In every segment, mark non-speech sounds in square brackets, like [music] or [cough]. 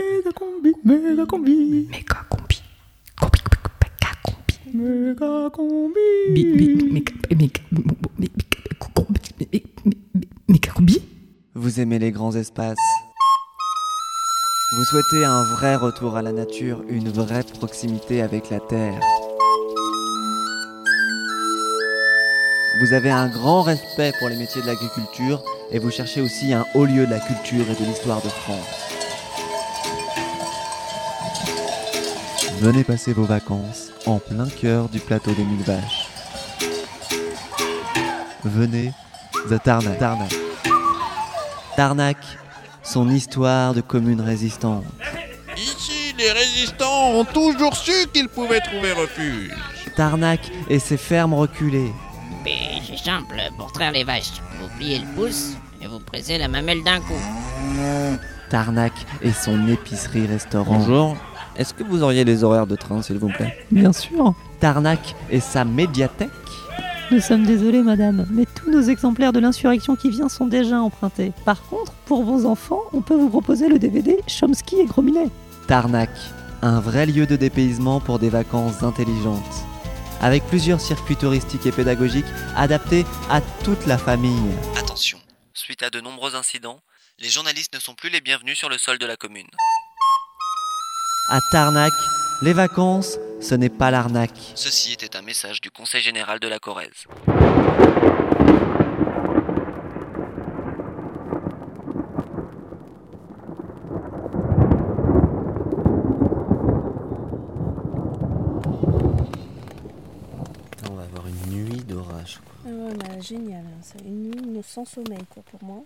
Méga combi, méga combi. Méga combi. Combi, méga combi. Méga combi. Bi- bi- méga- méga- méga- Méga combi Vous aimez les grands espaces. Vous souhaitez un vrai retour à la nature, une vraie proximité avec la Terre. Vous avez un grand respect pour les métiers de l'agriculture et vous cherchez aussi un haut lieu de la culture et de l'histoire de France. Venez passer vos vacances en plein cœur du plateau des Mille Vaches. Venez à Tarnac. Tarnac. Tarnac, son histoire de commune résistante. Ici, les résistants ont toujours su qu'ils pouvaient trouver refuge. Tarnac et ses fermes reculées. Mais c'est simple, pour traire les vaches, vous pliez le pouce et vous pressez la mamelle d'un coup. Tarnac et son épicerie-restaurant. Bonjour, est-ce que vous auriez les horaires de train, s'il vous plaît Bien sûr. Tarnac et sa médiathèque. Nous sommes désolés, madame, mais tous nos exemplaires de l'insurrection qui vient sont déjà empruntés. Par contre, pour vos enfants, on peut vous proposer le DVD Chomsky et Grominet. Tarnac, un vrai lieu de dépaysement pour des vacances intelligentes. Avec plusieurs circuits touristiques et pédagogiques adaptés à toute la famille. Attention, suite à de nombreux incidents, les journalistes ne sont plus les bienvenus sur le sol de la commune. À Tarnac, les vacances, ce n'est pas l'arnaque. Ceci était un message du Conseil général de la Corrèze. On va avoir une nuit d'orage. Ah ouais, bah, génial, hein. c'est une nuit sans sommeil quoi pour moi.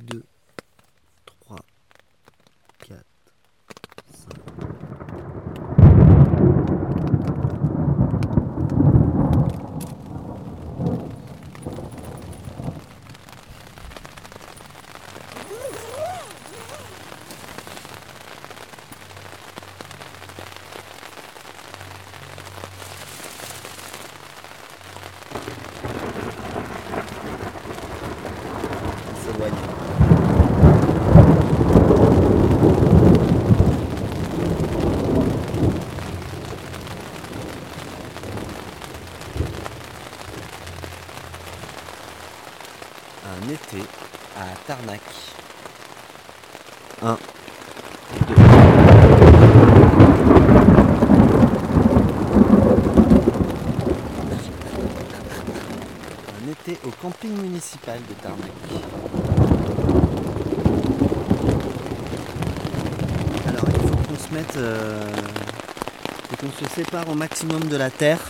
2, 3, 4, 5. s'éloigne. Un été à Tarnac. Un, deux. Un été au camping de Tarnac. Alors il faut qu'on se mette euh, qu'on se sépare au maximum de la terre.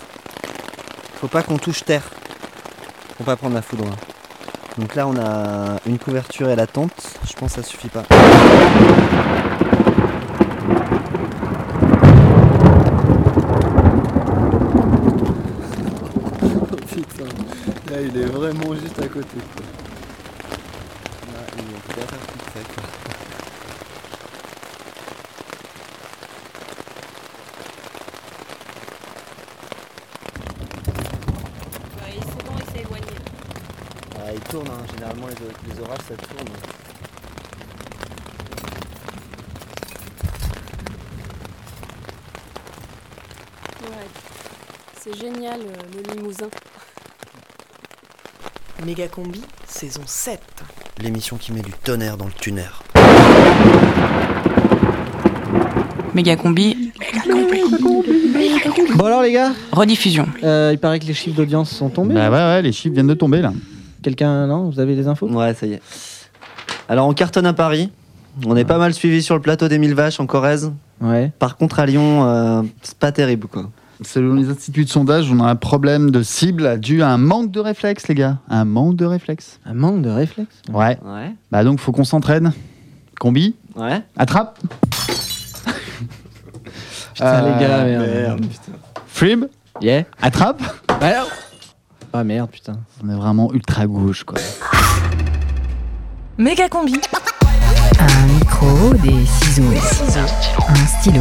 Faut pas qu'on touche terre. Faut pas prendre la foudre. Donc là on a une couverture et la tente. Je pense que ça suffit pas. Oh putain, là il est vraiment juste à côté. quoi. Là il est derrière tout sec. c'est bon, il s'est éloigné. Ah, il tourne, hein. généralement les, les orages ça tourne. Ouais. C'est génial euh, le Limousin. Méga combi, saison 7. L'émission qui met du tonnerre dans le tuner. Méga combi, Bon alors les gars, rediffusion. euh, il paraît que les chiffres d'audience sont tombés. Bah ouais, ouais, les chiffres viennent de tomber là. Quelqu'un, non Vous avez des infos? Ouais, ça y est. Alors on cartonne à Paris. On est pas mal suivi sur le plateau des Mille Vaches en Corrèze. Ouais. Par contre à Lyon, euh, c'est pas terrible quoi. Selon les instituts de sondage, on a un problème de cible dû à un manque de réflexe, les gars. Un manque de réflexe. Un manque de réflexe. Ouais. Ouais. Bah donc, faut qu'on s'entraîne. Combi, Ouais. attrape. [laughs] Putain les gars, Euh, merde. Frib, Yeah. attrape. Ah merde, putain. On est vraiment ultra gauche, quoi. Méga combi. Un micro, des ciseaux, un stylo,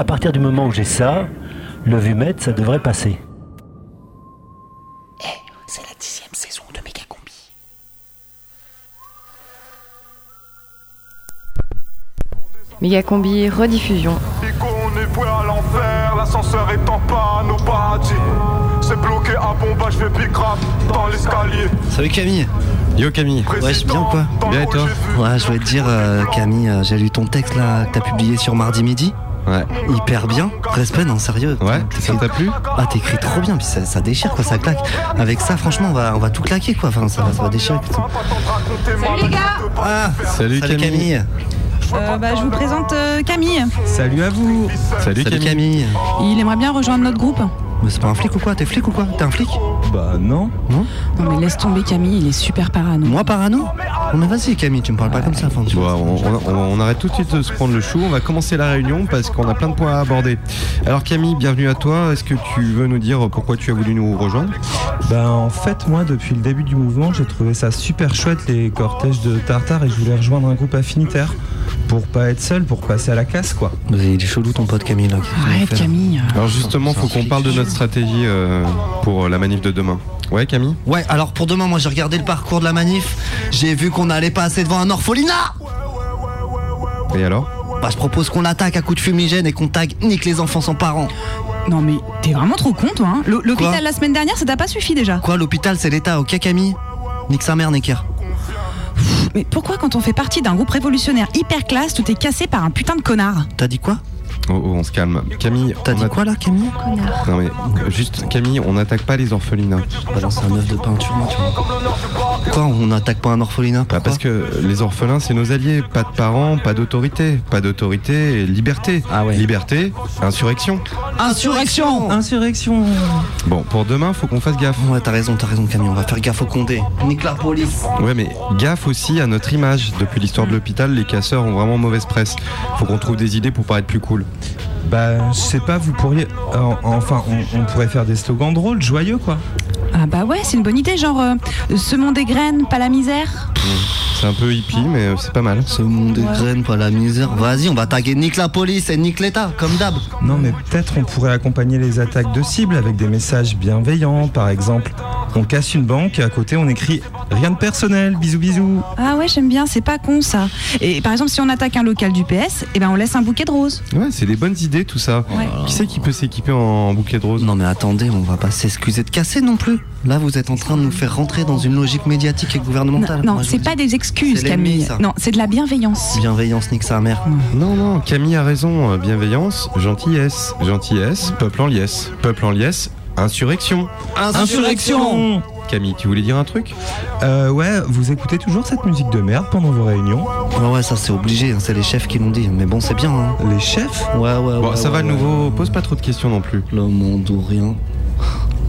À partir du moment où j'ai ça, le vumètre, ça devrait passer. C'est la dixième saison de Méga combi. Méga combi, rediffusion. On est voué à l'enfer, l'ascenseur est en panne au paradis. C'est bloqué à bombage, je vais rap dans l'escalier. Salut Camille Yo Camille Ouais, je bien ou quoi Bien et toi Ouais, je voulais te dire, euh, Camille, euh, j'ai lu ton texte là que t'as publié sur mardi midi. Ouais. Hyper bien. Respect, non, sérieux. Ouais, ça t'a plu Ah, t'écris trop bien, puis ça, ça déchire quoi, ça claque. Avec ça, franchement, on va, on va tout claquer quoi. Enfin, ça, va- ça va déchirer. Salut les gars Ah, Salut, Camille. Euh, bah, Je vous présente euh, Camille. Salut à vous Salut, Salut Camille. Camille. Il aimerait bien rejoindre notre groupe. Mais c'est pas un flic ou quoi? T'es flic ou quoi? T'es un flic? Bah non. Non? Non mais laisse tomber Camille, il est super parano. Moi parano? Non mais vas-y Camille, tu me parles pas comme ça. Enfin, tu- Bon, on, on- on arrête tout de suite de se prendre le chou. On va commencer la réunion parce qu'on a plein de points à aborder. Alors Camille, bienvenue à toi. Est-ce que tu veux nous dire pourquoi tu as voulu nous rejoindre? Ben en fait moi depuis le début du mouvement j'ai trouvé ça super chouette les cortèges de Tartare et je voulais rejoindre un groupe affinitaire pour pas être seul, pour passer à la casse quoi. Il est chelou ton pote Camille là. Arrête Camille. Alors justement, faut qu'on parle de notre stratégie euh, pour la manif de demain. Ouais Camille? Ouais, alors pour demain, moi j'ai regardé le parcours de la manif. J'ai vu qu'on allait passer devant un orphelinat. Et alors? Bah je propose qu'on l'attaque à coups de fumigène et qu'on tag nique les enfants sans parents. Non mais t'es vraiment trop con toi. Hein L'hôpital la semaine dernière, ça t'a pas suffi déjà. Quoi, l'hôpital c'est l'État, ok Camille? Nique sa mère, Necker. Mais pourquoi quand on fait partie d'un groupe révolutionnaire hyper classe, tout est cassé par un putain de connard? T'as dit quoi? Oh, oh, on se calme. Camille, T'as on dit a- quoi là Camille Non mais juste Camille, on n'attaque pas les orphelinats. Balance un œuf de peinture, moi, tu vois. Quoi, on n'attaque pas un orphelinat Bah, Pourquoi parce que les orphelins, c'est nos alliés. Pas de parents, pas d'autorité. Pas d'autorité liberté. Ah ouais. Liberté, insurrection. Insurrection Insurrection Bon, pour demain, faut qu'on fasse gaffe. Ouais, t'as raison, t'as raison Camille, on va faire gaffe au Condé. Nique la police. Ouais, mais gaffe aussi à notre image. Depuis l'histoire de l'hôpital, les casseurs ont vraiment mauvaise presse. Faut qu'on trouve des idées pour paraître plus cool. Bah je sais pas, vous pourriez... euh, enfin on, on pourrait faire des slogans drôles, joyeux quoi. Ah bah ouais, c'est une bonne idée, genre euh, semons des graines, pas la misère. C'est un peu hippie, mais euh, c'est pas mal. Ce monde des Ouais. graines, pas la misère. Vas-y, on va taguer nique la police et nique l'État, comme d'hab. Non mais peut-être on pourrait accompagner les attaques de cibles avec des messages bienveillants par exemple. On casse une banque et à côté on écrit rien de personnel, bisous bisous. Ah ouais, j'aime bien, c'est pas con ça. Et par exemple, si on attaque un local du PS, eh ben on laisse un bouquet de roses. Ouais, c'est des bonnes idées tout ça. Ouais. Qui c'est qui peut s'équiper en bouquet de roses? Non mais attendez, on va pas s'excuser de casser non plus. Là, vous êtes en train de nous faire rentrer dans une logique médiatique et gouvernementale. Non, c'est pas des excuses, Camille. ça. Non, c'est de la bienveillance. Bienveillance nique sa mère. Non, non, Camille a raison. euh, Bienveillance, gentillesse. Gentillesse, peuple en liesse. Peuple en liesse, insurrection. Insurrection Camille, tu voulais dire un truc? Euh ouais, vous écoutez toujours cette musique de merde pendant vos réunions? Ouais, ouais, ça c'est obligé, hein, c'est les chefs qui l'ont dit. Mais bon, c'est bien. Hein. Les chefs? Ouais, ouais, Bon, ouais. ça ouais, va, ouais. nouveau. Pose pas trop de questions non plus. Le monde ou rien.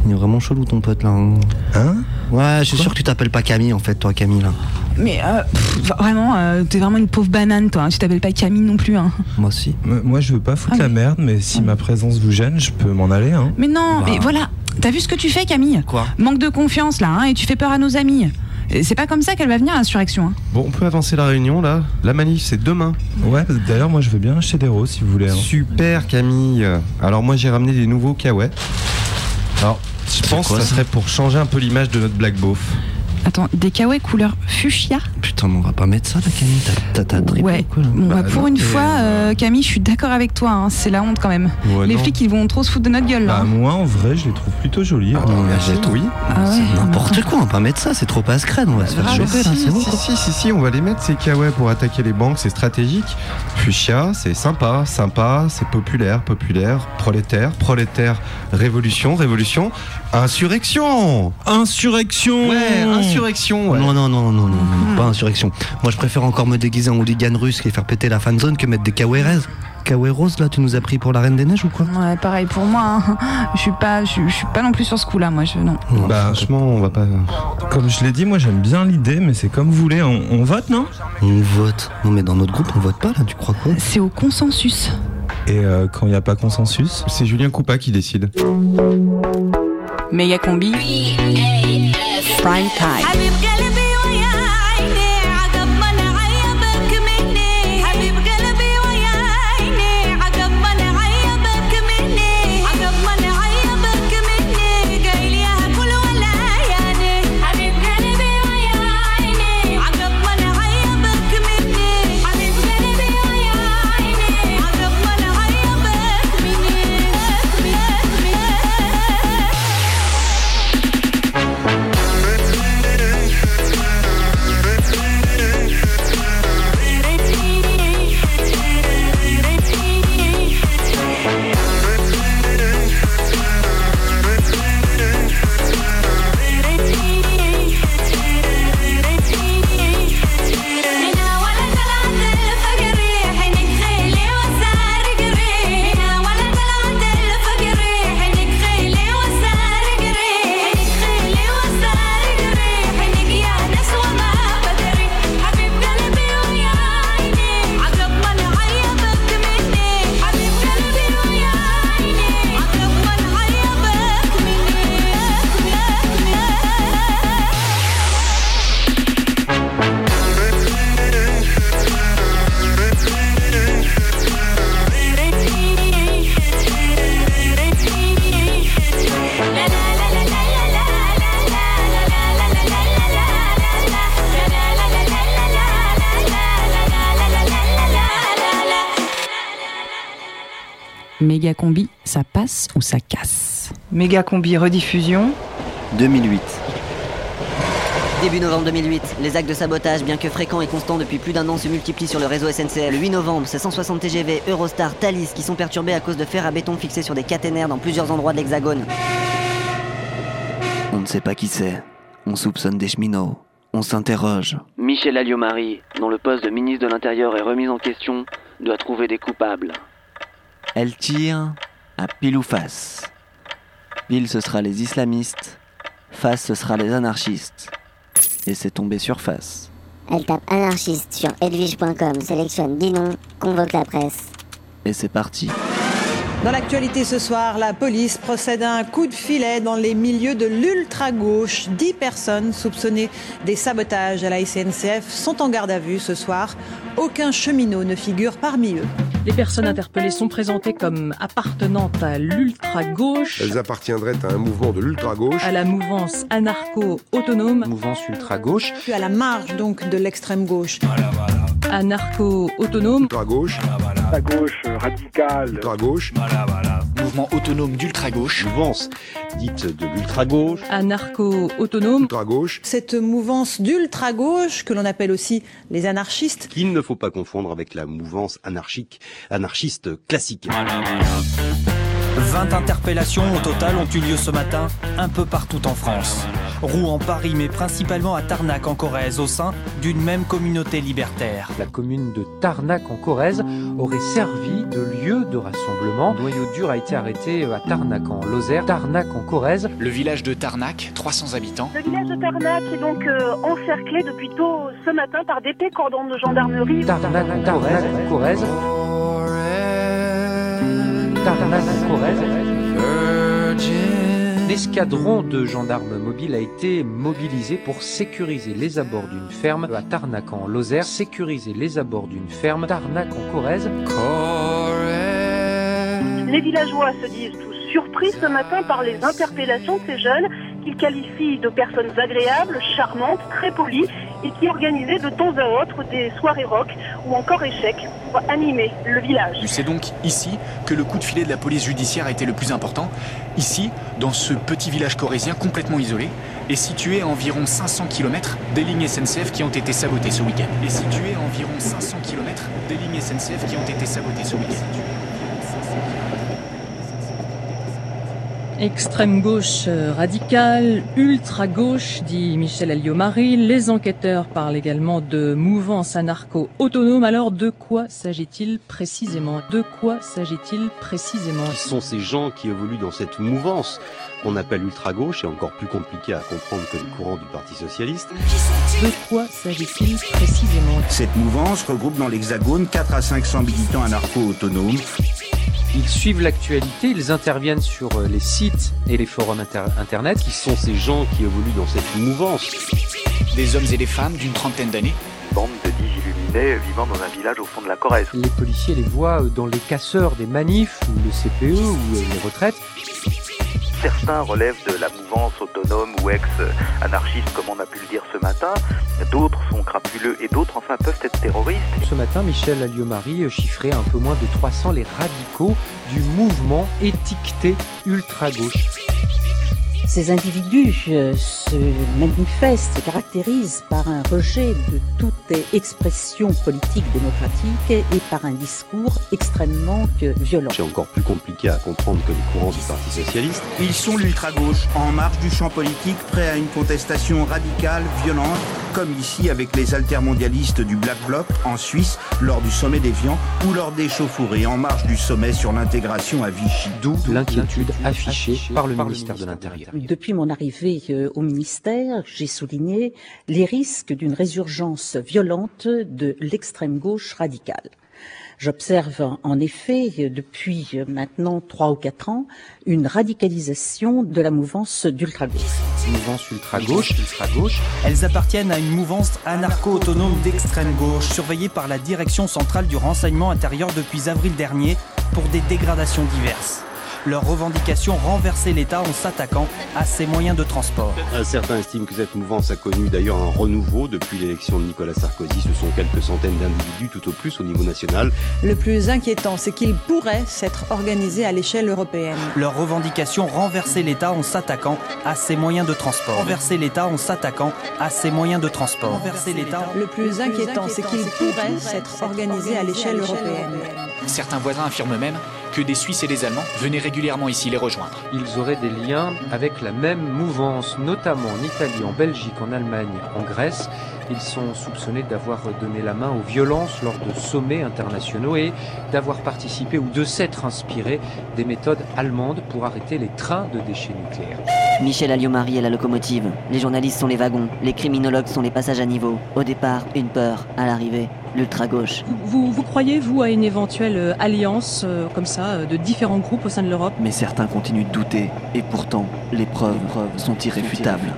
Il est vraiment chelou ton pote là. hein. Hein Ouais, je suis sûr que tu t'appelles pas Camille en fait, toi Camille là. Mais euh, pff, vraiment, euh, t'es vraiment une pauvre banane, toi. hein. Tu t'appelles pas Camille non plus. Hein. Moi aussi. M- Moi je veux pas foutre Ah la oui. merde, mais si ma présence vous gêne, je peux m'en aller hein. Mais non, Bah. mais voilà. T'as vu ce que tu fais, Camille Quoi Manque de confiance là, hein, et tu fais peur à nos amis. Et C'est pas comme ça qu'elle va venir l'insurrection. Hein. Bon, on peut avancer la réunion là. La manif, c'est demain. Ouais, d'ailleurs moi je veux bien acheter des roses si vous voulez. hein. Super Camille. Alors moi j'ai ramené des nouveaux kawaii. Alors je pense quoi, que ça ça serait pour changer un peu l'image de notre black beauf. Attends, des kawaii couleur fuchsia Putain, mais on va pas mettre ça là Camille. T'as- trippé Ouais. ou quoi là Bon, bah, Bah, pour non, une fois, euh, euh, Camille, je suis d'accord avec toi. hein. C'est la honte quand même. Ouais, Les non. flics, ils vont trop se foutre de notre gueule là. Bah moi en vrai je les trouve plutôt jolies. Ah, non, achète, oui. Ah ouais. C'est n'importe quoi, on va pas mettre ça, c'est trop à scred, on va se faire Ah, choper là, si, c'est bon. si, si, si, si, on va les mettre ces kawaii pour attaquer les banques, c'est stratégique. Fuchsia, c'est sympa, sympa, c'est populaire, populaire, prolétaire, prolétaire, révolution, révolution, insurrection Insurrection Ouais, insurrection, ouais. Non, non, non, non, non, non, pas insurrection. Moi je préfère encore me déguiser en hooligan russe et faire péter la fanzone que mettre des Kawaii Rose, là, tu nous as pris pour la Reine des Neiges ou quoi? Ouais, pareil pour moi. hein. Je suis pas, je, je suis pas non plus sur ce coup-là, moi. Je, non. Bah, Franchement, on va pas. Comme je l'ai dit, moi j'aime bien l'idée, mais c'est comme vous voulez. On, on vote, non? On vote. Non, mais dans notre groupe, on vote pas, là, tu crois quoi? C'est au consensus. Et euh, quand il n'y a pas consensus? C'est Julien Coupa qui décide. Méga combi. Prime time. Méga combi, ça passe ou ça casse Méga combi rediffusion. 2008. Début novembre 2008, les actes de sabotage, bien que fréquents et constants depuis plus d'un an, se multiplient sur le réseau SNCF. Le 8 novembre, c'est 160 TGV, Eurostar, Thalys qui sont perturbés à cause de fer à béton fixés sur des caténaires dans plusieurs endroits de l'Hexagone. On ne sait pas qui c'est. On soupçonne des cheminots. On s'interroge. Michel Alliot-Marie, dont le poste de ministre de l'Intérieur est remis en question, doit trouver des coupables. Elle tire à pile ou face. Pile, ce sera les islamistes. Face, ce sera les anarchistes. Et c'est tombé sur face. Elle tape anarchiste sur edwige.com, sélectionne 10 noms, convoque la presse. Et c'est parti. Dans l'actualité ce soir, la police procède à un coup de filet dans les milieux de l'ultra-gauche. Dix personnes soupçonnées des sabotages à la SNCF sont en garde à vue ce soir. Aucun cheminot ne figure parmi eux. Les personnes interpellées sont présentées comme appartenant à l'ultra-gauche, Elles appartiendraient à un mouvement de l'ultra-gauche. à la mouvance anarcho-autonome, Mouvance ultra-gauche. Puis à la marge donc de l'extrême gauche. Anarcho-autonome, Ultra-gauche. La gauche radicale. Ultra-gauche. Mouvement autonome d'ultra-gauche. Mouvance dite de l'ultra-gauche. anarcho-autonome, Ultra-gauche. Cette mouvance d'ultra-gauche, que l'on appelle aussi les anarchistes, Qu'il ne faut pas confondre avec la mouvance anarchique, anarchiste classique. 20 interpellations au total ont eu lieu ce matin un peu partout en France. Rouen, Paris, mais principalement à Tarnac en Corrèze, au sein d'une même communauté libertaire. La commune de Tarnac en Corrèze aurait servi de lieu de rassemblement. Noyau dur a été arrêté à Tarnac en Lozère, Tarnac en Corrèze. Le village de Tarnac, 300 habitants. Le village de Tarnac est donc euh, encerclé depuis tôt ce matin par d'épais cordons de gendarmerie. Tarnac en Corrèze, Corrèze. Tarnac en Corrèze. L'escadron de gendarmes mobiles a été mobilisé pour sécuriser les abords d'une ferme à Tarnac en Lozère, sécuriser les abords d'une ferme Tarnac en Corrèze. Les villageois se disent tous surpris ce matin par les interpellations de ces jeunes qu'ils qualifient de personnes agréables, charmantes, très polies et qui organisaient de temps à autre des soirées rock ou encore échecs pour animer le village. C'est donc ici que le coup de filet de la police judiciaire a été le plus important. Ici, dans ce petit village corrézien complètement isolé, et situé à environ 500 km des lignes SNCF qui ont été sabotées ce week-end. Et situé à environ 500 km des lignes SNCF qui ont été sabotées ce week-end. Extrême gauche euh, radicale, ultra gauche, dit Michel Alliot-Marie. Les enquêteurs parlent également de mouvance anarcho-autonome. Alors, de quoi s'agit-il précisément? De quoi s'agit-il précisément? Qui sont ces gens qui évoluent dans cette mouvance qu'on appelle ultra-gauche et encore plus compliqué à comprendre que les courants du Parti Socialiste? De quoi s'agit-il précisément? Cette mouvance regroupe dans l'Hexagone 4 à 500 militants anarcho-autonomes. Ils suivent l'actualité, ils interviennent sur euh, les sites et les forums inter internet. Qui sont ces gens qui évoluent dans cette mouvance? Des hommes et des femmes d'une trentaine d'années. Bande de illuminés vivant dans un village au fond de la Corrèze. Les policiers les voient euh, dans les casseurs des manifs ou le CPE ou euh, les retraites. Certains relèvent de la mouvance autonome ou ex-anarchiste, comme on a pu le dire ce matin. D'autres sont crapuleux et d'autres, enfin, peuvent être terroristes. Ce matin, Michel Alliot-Marie chiffrait un peu moins de 300 les radicaux du mouvement étiqueté ultra-gauche. Ces individus euh, se manifestent, se caractérisent par un rejet de toute expression politique démocratique et par un discours extrêmement euh, violent. C'est encore plus compliqué à comprendre que les courants du Parti Socialiste. Ils sont l'ultra-gauche, en marge du champ politique, prêts à une contestation radicale, violente, comme ici avec les altermondialistes du Black Bloc en Suisse lors du sommet d'Evian ou lors des chauffourées en marge du sommet sur l'intégration à Vichy. D'où l'inquiétude affichée par le ministère de l'Intérieur. Depuis mon arrivée euh, au ministère, j'ai souligné les risques d'une résurgence violente de l'extrême gauche radicale. J'observe en effet depuis maintenant trois ou quatre ans une radicalisation de la mouvance d'ultra-gauche. Mouvance ultra-gauche, ultra-gauche. Elles appartiennent à une mouvance anarcho-autonome d'extrême gauche, surveillée par la Direction centrale du renseignement intérieur depuis avril dernier pour des dégradations diverses leur revendication renverser l'État en s'attaquant à ses moyens de transport. Certains estiment que cette mouvance a connu d'ailleurs un renouveau depuis l'élection de Nicolas Sarkozy. Ce sont quelques centaines d'individus tout au plus au niveau national. Le plus inquiétant, c'est qu'ils pourraient s'être organisés à l'échelle européenne. Leur revendication renverser l'État en s'attaquant à ses moyens de transport. Renverser l'État en s'attaquant à ses moyens de transport. Renverser l'État. Le plus inquiétant, c'est qu'ils pourraient s'être organisés à l'échelle européenne. Certains voisins affirment même que des Suisses et des Allemands venaient régulièrement ici les rejoindre. Ils auraient des liens avec la même mouvance, notamment en Italie, en Belgique, en Allemagne, en Grèce. Ils sont soupçonnés d'avoir donné la main aux violences lors de sommets internationaux et d'avoir participé ou de s'être inspirés des méthodes allemandes pour arrêter les trains de déchets nucléaires. Michel Alliot-Marie est la locomotive. Les journalistes sont les wagons. Les criminologues sont les passages à niveau. Au départ, une peur. À l'arrivée, l'ultra-gauche. Vous, vous croyez, vous, à une éventuelle euh, alliance euh, comme ça euh, de différents groupes au sein de l'Europe? Mais certains continuent de douter. Et pourtant, les preuves, sont irréfutables.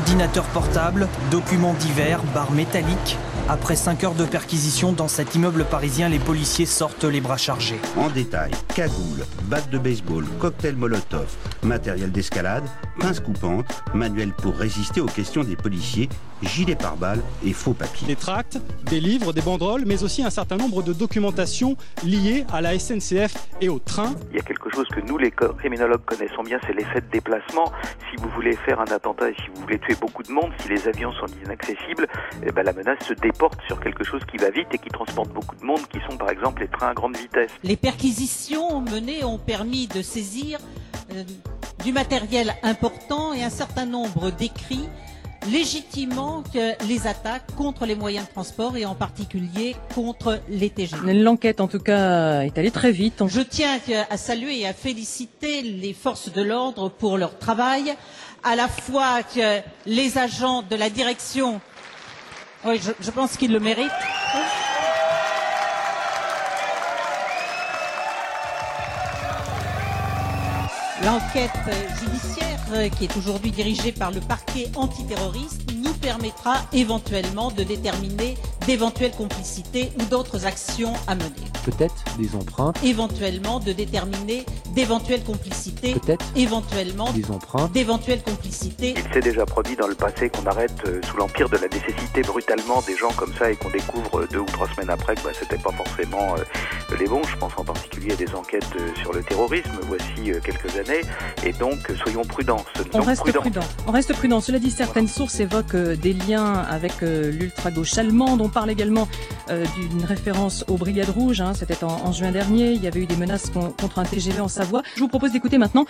Ordinateur portable, documents divers, barres métalliques. Après 5 heures de perquisition dans cet immeuble parisien, les policiers sortent les bras chargés. En détail, cagoule, batte de baseball, cocktail molotov, matériel d'escalade, pince coupante, manuel pour résister aux questions des policiers, gilet pare-balles et faux papiers. Des tracts, des livres, des banderoles, mais aussi un certain nombre de documentations liées à la SNCF et au train. Il y a quelque chose que nous, les criminologues, connaissons bien, c'est l'effet de déplacement. Si vous voulez faire un attentat et si vous voulez tuer beaucoup de monde, si les avions sont inaccessibles, eh ben, la menace se déporte sur quelque chose qui va vite et qui transporte beaucoup de monde, qui sont par exemple les trains à grande vitesse. Les perquisitions menées ont permis de saisir euh, du matériel important et un certain nombre d'écrits légitimement que les attaques contre les moyens de transport et en particulier contre les TGV. L'enquête, en tout cas, est allée très vite. Je tiens à saluer et à féliciter les forces de l'ordre pour leur travail, à la fois que les agents de la direction, oui, je, je pense qu'ils le méritent. L'enquête judiciaire qui est aujourd'hui dirigée par le parquet antiterroriste nous permettra éventuellement de déterminer d'éventuelles complicités ou d'autres actions à mener. Peut-être des empreintes. Éventuellement de déterminer d'éventuelles complicités. Peut-être éventuellement des empreintes. d'éventuelles complicités. Il s'est déjà produit dans le passé qu'on arrête euh, sous l'empire de la nécessité brutalement des gens comme ça et qu'on découvre euh, deux ou trois semaines après que bah, c'était pas forcément euh, les bons. Je pense en particulier à des enquêtes euh, sur le terrorisme voici euh, quelques années. Et donc, soyons prudents. On Donc, reste prudents. prudent. On reste prudent. Cela dit, certaines sources évoquent euh, des liens avec euh, l'ultra-gauche allemande. On parle également euh, d'une référence aux Brigades Rouges. hein. C'était en, en juin dernier. Il y avait eu des menaces con- contre un TGV en Savoie. Je vous propose d'écouter maintenant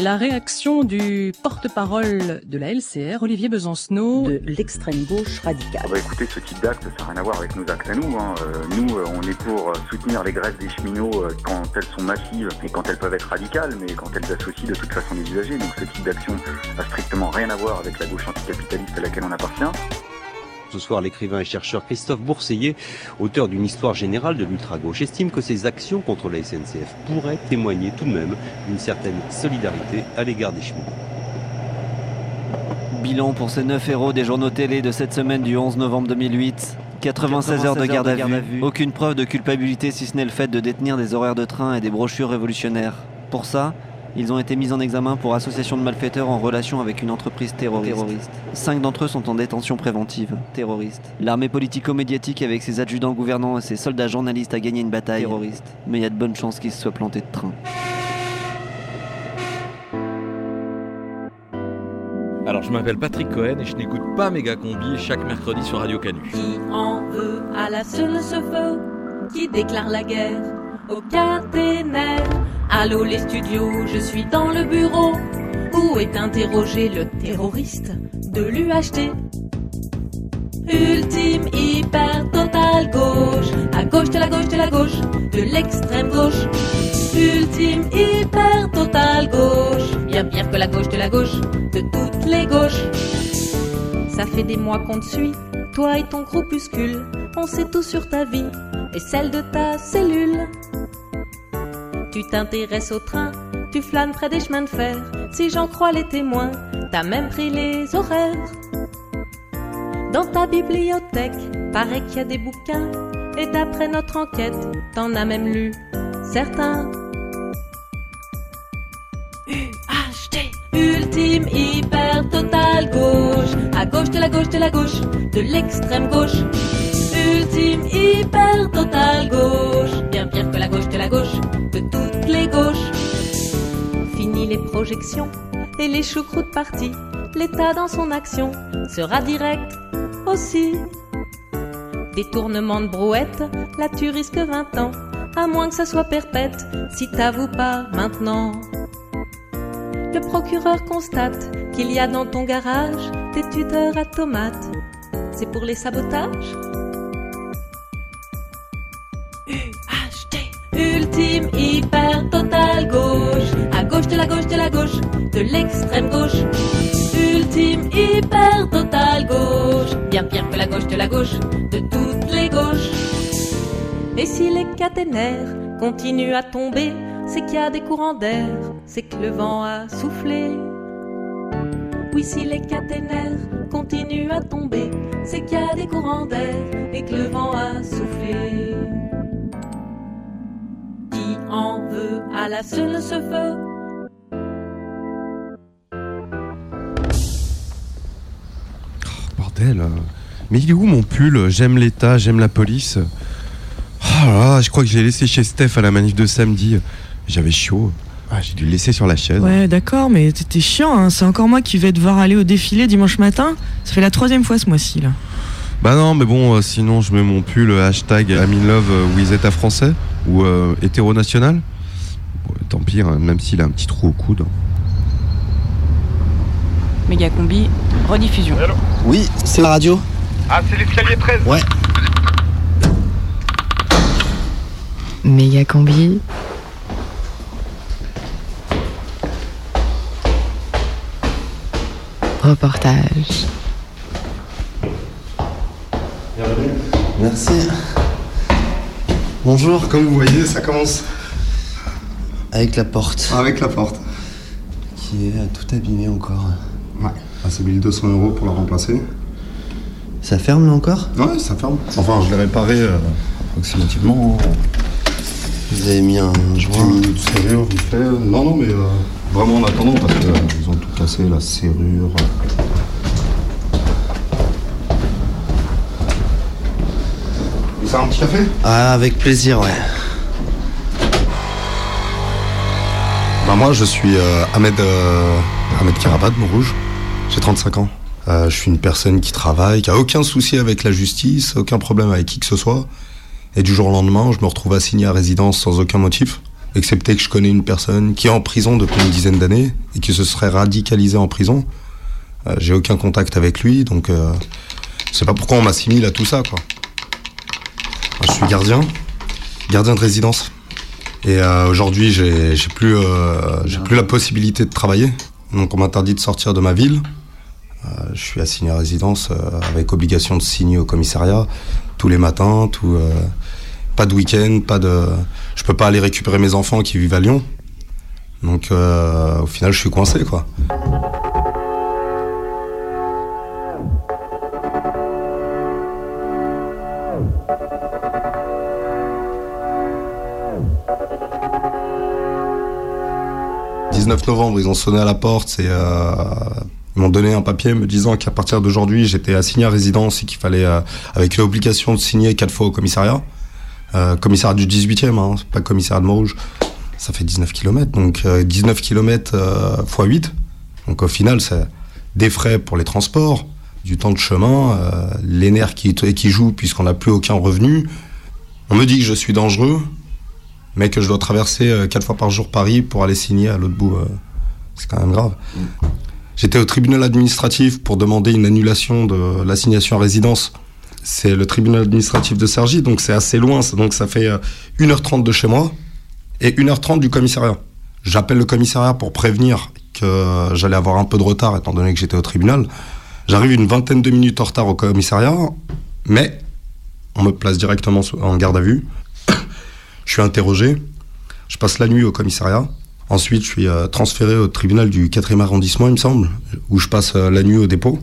la réaction du porte-parole de la LCR, Olivier Besancenot. De l'extrême gauche radicale. Bah écoutez, ce type d'acte, ça n'a rien à voir avec nos actes à nous. hein. Euh, nous, euh, on est pour euh, soutenir les grèves des cheminots euh, quand elles sont massives et quand elles peuvent être radicales, mais quand elles associent de toute façon les usagers. Donc ce type d'action a strictement rien à voir avec la gauche anticapitaliste à laquelle on appartient. Ce soir, l'écrivain et chercheur Christophe Bourseillet, auteur d'une histoire générale de l'ultra-gauche, estime que ces actions contre la SNCF pourraient témoigner tout de même d'une certaine solidarité à l'égard des cheminots. Bilan pour ces 9 héros des journaux télé de cette semaine du 11 novembre 2008. 96 heures de garde à vue, aucune preuve de culpabilité si ce n'est le fait de détenir des horaires de train et des brochures révolutionnaires. Pour ça, ils ont été mis en examen pour association de malfaiteurs en relation avec une entreprise terroriste. Cinq d'entre eux sont en détention préventive, terroriste. L'armée politico-médiatique avec ses adjudants gouvernants et ses soldats journalistes a gagné une bataille, terroriste. Mais il y a de bonnes chances qu'ils se soient plantés de train. Alors, je m'appelle Patrick Cohen et je n'écoute pas Méga Combi chaque mercredi sur Radio Canu. en veut à la seule ce feu qui déclare la guerre au caténaire? Allô les studios, je suis dans le bureau où est interrogé le terroriste de l'UHT. Ultime, hyper, total gauche, à gauche de la gauche de la gauche, de l'extrême gauche. Ultime, hyper, total gauche, bien pire que la gauche de la gauche, de toutes les gauches. Ça fait des mois qu'on te suit, toi et ton groupuscule. On sait tout sur ta vie et celle de ta cellule. Tu t'intéresses au train, tu flânes près des chemins de fer. Si j'en crois les témoins, t'as même pris les horaires. Dans ta bibliothèque, paraît qu'il y a des bouquins. Et d'après notre enquête, t'en as même lu certains. UHT Ultime, hyper, total gauche À gauche de la gauche de la gauche De l'extrême gauche Ultime, hyper, total gauche Bien pire que la gauche de la gauche les projections Et les choucroutes parties. L'État dans son action Sera direct aussi. Détournement de brouette Là tu risques 20 ans À moins que ça soit perpète Si t'avoues pas maintenant. Le procureur constate qu'il y a dans ton garage des tuteurs à tomates. C'est pour les sabotages? UHT Ultime, hyper, total gauche. À gauche de la gauche l'extrême gauche Ultime, hyper, total gauche Bien pire que la gauche de la gauche De toutes les gauches Et si les caténaires continuent à tomber c'est qu'il y a des courants d'air, c'est que le vent a soufflé. Oui, si les caténaires continuent à tomber, c'est qu'il y a des courants d'air et que le vent a soufflé. Qui en veut à la seule ce feu? Bordel. euh. Mais il est où mon pull? J'aime l'État, j'aime la police. Oh là je crois que je l'ai laissé chez Steph à la manif de samedi. J'avais chaud. Ah, j'ai dû le laisser sur la chaise. Ouais, d'accord, mais t'es chiant, hein. c'est encore moi qui vais devoir aller au défilé dimanche matin. Ça fait la troisième fois ce mois-ci, là. Bah non, mais bon, euh, sinon je mets mon pull euh, hashtag I'm in love with français ou euh, hétéro national. Bon, tant pis, hein, même s'il a un petit trou au coude. Méga combi, rediffusion. Oui, c'est la radio. Ah, c'est l'escalier 13 Ouais. Méga combi. Reportage. Merci. Bonjour. Comme vous voyez, ça commence Avec la porte. avec la porte. Qui est tout abîmée encore. Ah, c'est 1200 euros pour la remplacer. Ça ferme là encore? Ouais, ça ferme. Enfin, je l'ai réparé euh, approximativement. Vous avez mis un joint Une minute serrure, vite fait. Non, non, mais euh, vraiment en attendant parce qu'ils ont tout cassé, la serrure. Vous faire un petit café? Ah, avec plaisir, ouais. Bah, Moi, je suis euh, Ahmed, euh, Ahmed Karabat, Montrouge. J'ai 35 ans. Euh, je suis une personne qui travaille, qui a aucun souci avec la justice, aucun problème avec qui que ce soit. Et du jour au lendemain, je me retrouve assigné à résidence sans aucun motif, excepté que je connais une personne qui est en prison depuis une dizaine d'années et qui se serait radicalisée en prison. Euh, J'ai aucun contact avec lui, donc euh, sais pas pourquoi on m'assimile à tout ça, je suis gardien, gardien de résidence. Et euh, aujourd'hui, j'ai plus, j'ai plus la possibilité de travailler. Donc, on m'interdit de sortir de ma ville. Euh, je suis assigné à résidence euh, avec obligation de signer au commissariat tous les matins, tout, euh, pas de week-end, pas de. Je peux pas aller récupérer mes enfants qui vivent à Lyon. Donc, au final, je suis coincé, quoi. « 19 novembre, ils ont sonné à la porte euh, ils m'ont donné un papier me disant qu'à partir d'aujourd'hui, j'étais assigné à résidence et qu'il fallait, euh, avec l'obligation de signer quatre fois au commissariat. Euh, commissariat du 18e, hein, pas commissariat de Montrouge. Ça fait 19 km, donc euh, 19 km x 8. Donc au final, c'est des frais pour les transports, du temps de chemin, euh, les nerfs qui, qui jouent puisqu'on n'a plus aucun revenu. On me dit que je suis dangereux, mais que je dois traverser quatre fois par jour Paris pour aller signer à l'autre bout. c'est quand même grave. J'étais au tribunal administratif pour demander une annulation de l'assignation à résidence. C'est le tribunal administratif de Cergy, donc c'est assez loin, donc ça fait euh, 1h30 de chez moi et 1h30 du commissariat. J'appelle le commissariat pour prévenir que j'allais avoir un peu de retard étant donné que j'étais au tribunal. J'arrive une vingtaine de minutes en retard au commissariat, mais on me place directement en garde à vue. [coughs] Je suis interrogé. Je passe la nuit au commissariat. Ensuite, je suis euh, transféré au tribunal du 4e arrondissement, il me semble, où je passe euh, la nuit au dépôt.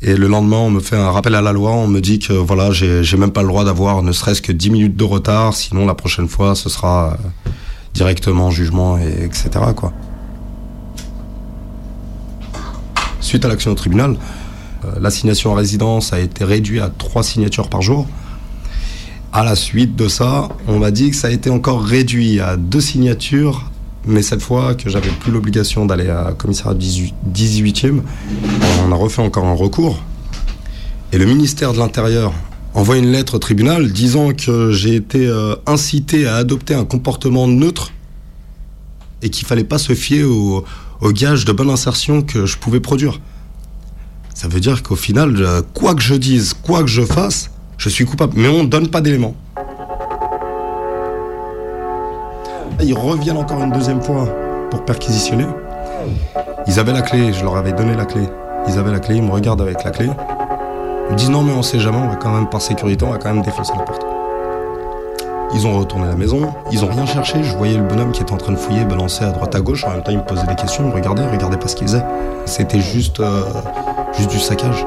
Et le lendemain, on me fait un rappel à la loi. On me dit que voilà, j'ai même pas le droit d'avoir ne serait-ce que 10 minutes de retard. Sinon, la prochaine fois, ce sera euh, directement jugement, et, etc. Suite à l'action au tribunal, l'assignation à résidence a été réduite à trois signatures par jour. À la suite de ça, on m'a dit que ça a été encore réduit à deux signatures, mais cette fois que j'avais plus l'obligation d'aller à commissariat 18, 18e, on a refait encore un recours. Et le ministère de l'Intérieur envoie une lettre au tribunal disant que j'ai été euh, incité à adopter un comportement neutre et qu'il fallait pas se fier au, au gage de bonne insertion que je pouvais produire. Ça veut dire qu'au final, euh, quoi que je dise, quoi que je fasse, je suis coupable. Mais on ne donne pas d'éléments. Ils reviennent encore une deuxième fois pour perquisitionner. Ils avaient la clé, je leur avais donné la clé. Ils avaient la clé, ils me regardent avec la clé. Ils me disent non mais on sait jamais, on va quand même par sécurité, on va quand même défoncer la porte. Ils ont retourné la maison, ils ont rien cherché, je voyais le bonhomme qui était en train de fouiller, balancer à droite à gauche, en même temps il me posait des questions, il me regardait, il regardait pas ce qu'il faisait. C'était juste, euh, juste du saccage.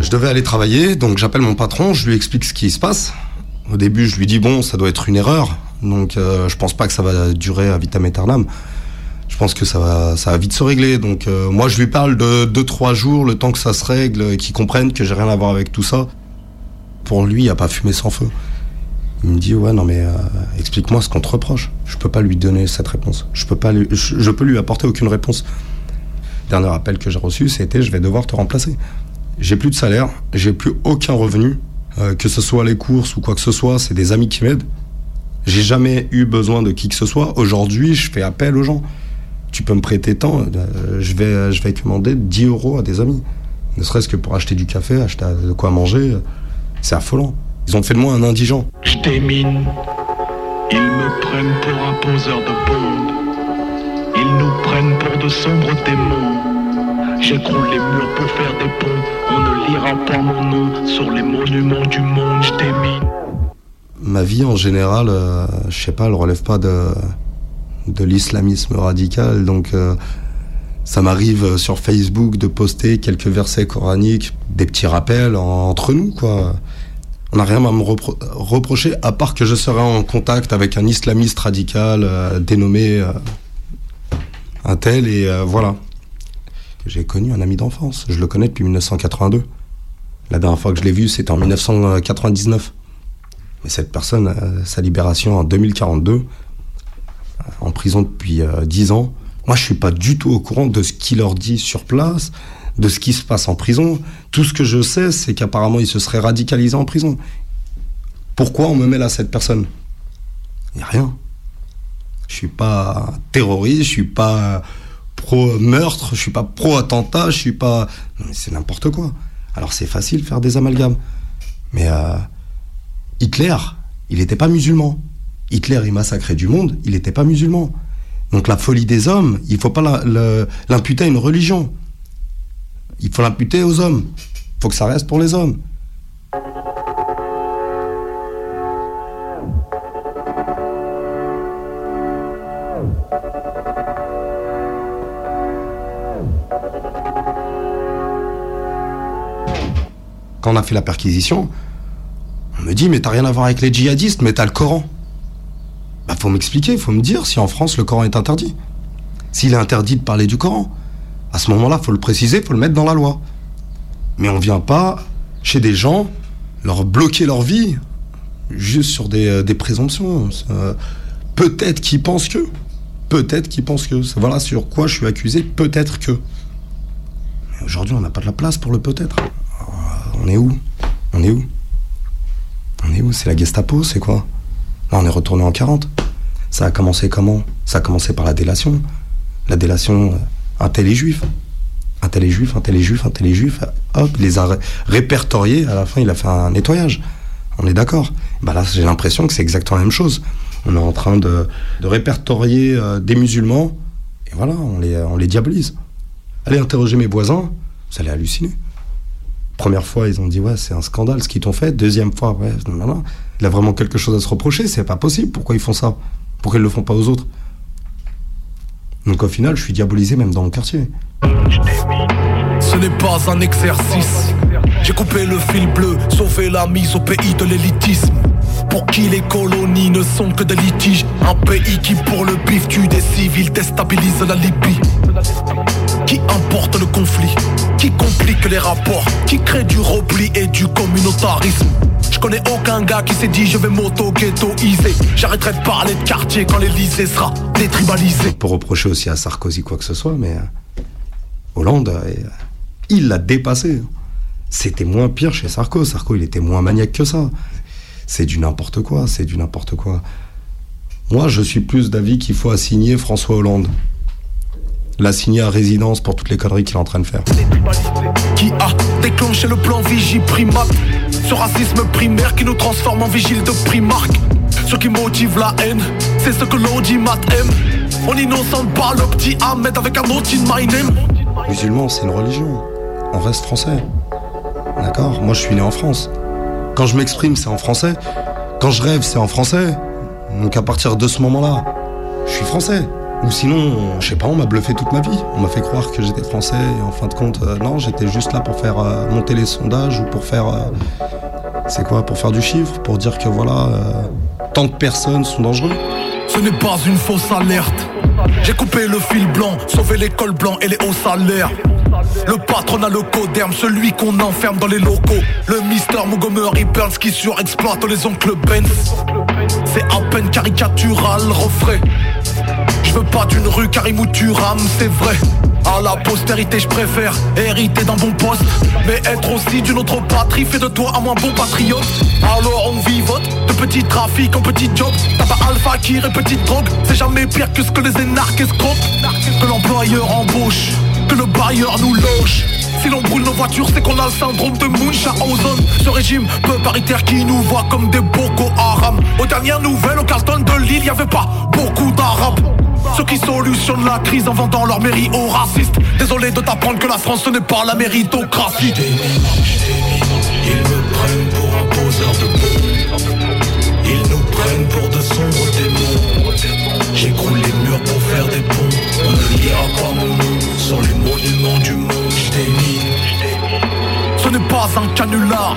Je devais aller travailler, donc j'appelle mon patron, je lui explique ce qui se passe. Au début, je lui dis bon, ça doit être une erreur, donc euh, je pense pas que ça va durer à vitam aeternam. Je pense que ça va, ça va vite se régler. Donc euh, moi, je lui parle de 2-3 jours, le temps que ça se règle, qu'il comprenne que j'ai rien à voir avec tout ça. Pour lui, il n'y a pas fumé sans feu. Il me dit ouais non mais euh, explique-moi ce qu'on te reproche. Je peux pas lui donner cette réponse. Je peux pas lui, je, peux lui apporter aucune réponse. Dernier appel que j'ai reçu, c'était je vais devoir te remplacer. J'ai plus de salaire, j'ai plus aucun revenu, que ce soit les courses ou quoi que ce soit, c'est des amis qui m'aident. J'ai jamais eu besoin de qui que ce soit. Aujourd'hui, je fais appel aux gens. Tu peux me prêter tant, euh, je vais, je vais commander 10 euros à des amis. Ne serait-ce que pour acheter du café, acheter de quoi manger. euh, C'est affolant. Ils ont fait de moi un indigent. Je démine. Ils me prennent pour un poseur de bombes. Ils nous prennent pour de sombres démons. J'écroule les murs pour faire des ponts. On ne lira pas mon nom sur les monuments du monde. Je démine. Ma vie en général, euh, je sais pas, elle relève pas de, de l'islamisme radical. Donc euh, ça m'arrive euh, sur Facebook de poster quelques versets coraniques, des petits rappels en- entre nous, quoi. On n'a rien à me repro- reprocher, à part que je serai en contact avec un islamiste radical euh, dénommé un tel, et voilà. J'ai connu un ami d'enfance, je le connais depuis 1982. La dernière fois que je l'ai vu, c'était en 1999. Mais cette personne, euh, sa libération en 2042, euh, en prison depuis euh, 10 ans. Moi, je suis pas du tout au courant de ce qu'il leur dit sur place, de ce qui se passe en prison. Tout ce que je sais, c'est qu'apparemment, il se serait radicalisé en prison. Pourquoi on me mêle à cette personne? Il n'y a rien. Je suis pas terroriste, je suis pas pro meurtre, je suis pas pro attentat, je suis pas. C'est n'importe quoi. Alors c'est facile de faire des amalgames. Mais euh, Hitler, il n'était pas musulman. Hitler, il massacrait du monde, il n'était pas musulman. Donc la folie des hommes, il faut pas l'imputer à une religion. Il faut l'imputer aux hommes. Il faut que ça reste pour les hommes. Quand on a fait la perquisition, on me dit mais t'as rien à voir avec les djihadistes, mais t'as le Coran. Bah faut m'expliquer, faut me dire si en France le Coran est interdit. S'il est interdit de parler du Coran, à ce moment-là, faut le préciser, faut le mettre dans la loi. Mais on vient pas chez des gens leur bloquer leur vie juste sur des, euh, présomptions. Euh, peut-être qu'ils pensent que. Peut-être qu'ils pensent que. Voilà sur quoi je suis accusé, peut-être que. Mais aujourd'hui, on n'a pas de la place pour le peut-être. Alors, On est où? On est où? On est où? C'est la Gestapo, c'est quoi? Là, on est retourné en 40. Ça a commencé comment? Ça a commencé par la délation. La délation, euh, un tel est juif. Un tel est juif, un tel est juif, un tel est juif. Hop, il les a ré- répertoriés. À la fin, il a fait un nettoyage. On est d'accord Bah là, j'ai l'impression que c'est exactement la même chose. On est en train de, de répertorier euh, des musulmans. Et voilà, on les, on les diabolise. Allez interroger mes voisins, vous allez halluciner. Première fois, ils ont dit ouais, c'est un scandale ce qu'ils t'ont fait. Deuxième fois, ouais, non, non. Il a vraiment quelque chose à se reprocher. C'est pas possible. Pourquoi ils font ça? Pourquoi ils le font pas aux autres? Donc au final, je suis diabolisé même dans mon quartier. Ce n'est pas un exercice. J'ai coupé le fil bleu, sauvé la mise au pays de l'élitisme. Pour qui les colonies ne sont que des litiges. Un pays qui, pour le bif, tue des civils, déstabilise la Libye. Qui importe le conflit, qui complique les rapports, qui crée du repli et du communautarisme? Je connais aucun gars qui s'est dit je vais m'auto-ghettoiser. J'arrêterai de parler de quartier quand l'Elysée sera détribalisé. Pour reprocher aussi à Sarkozy quoi que ce soit, mais euh, Hollande, euh, il l'a dépassé. C'était moins pire chez Sarko. Sarko, il était moins maniaque que ça. C'est du n'importe quoi, c'est du n'importe quoi. Moi, je suis plus d'avis qu'il faut assigner François Hollande. L'assigner à résidence pour toutes les conneries qu'il est en train de faire. Qui a déclenché le plan Vigie Primat Ce racisme primaire qui nous transforme en vigile de Primark Ce qui motive la haine, c'est ce que l'audimat aime On innocente pas le petit Ahmed avec un autre in my name Musulman, c'est une religion. On reste français. D'accord? Moi, je suis né en France. Quand je m'exprime, c'est en français. Quand je rêve, c'est en français. Donc à partir de ce moment-là, je suis français. Ou sinon, je sais pas, on m'a bluffé toute ma vie. On m'a fait croire que j'étais français et en fin de compte, euh, non, j'étais juste là pour faire euh, monter les sondages ou pour faire. euh, c'est quoi Pour faire du chiffre Pour dire que voilà, tant de personnes sont dangereux. Ce n'est pas une fausse alerte J'ai coupé le fil blanc, sauvé l'école blanc et les hauts salaires le patronat, le coderme, celui qu'on enferme dans les locaux. Le Mister Montgomery Burns qui surexploite les oncles Benz. C'est à peine caricatural, refrais Je veux pas d'une rue Karim ou Turam, c'est vrai. À la postérité, je préfère hériter d'un bon poste. Mais être aussi d'une autre patrie fait de toi un moins bon patriote. Alors on vivote de petits trafics en petits jobs. Tabac alpha qui et petite drogue. C'est jamais pire que ce que les énarques escroquent. Que l'employeur embauche, que le bailleur nous loge. Si l'on brûle nos voitures, c'est qu'on a le syndrome de Munchausen. Ce régime peu paritaire qui nous voit comme des Boko Haram. Aux dernières nouvelles, au Carlton de Lille, y avait pas beaucoup d'arabes. Ceux qui solutionnent la crise en vendant leur mairie aux racistes. Désolé de t'apprendre que la France ce n'est pas la méritocratie. Un. Prennent pour de sombres démons. J'écroule les murs pour faire des ponts. On ne lira pas mon nom sur les monuments du monde. J'démine. Ce n'est pas un canular.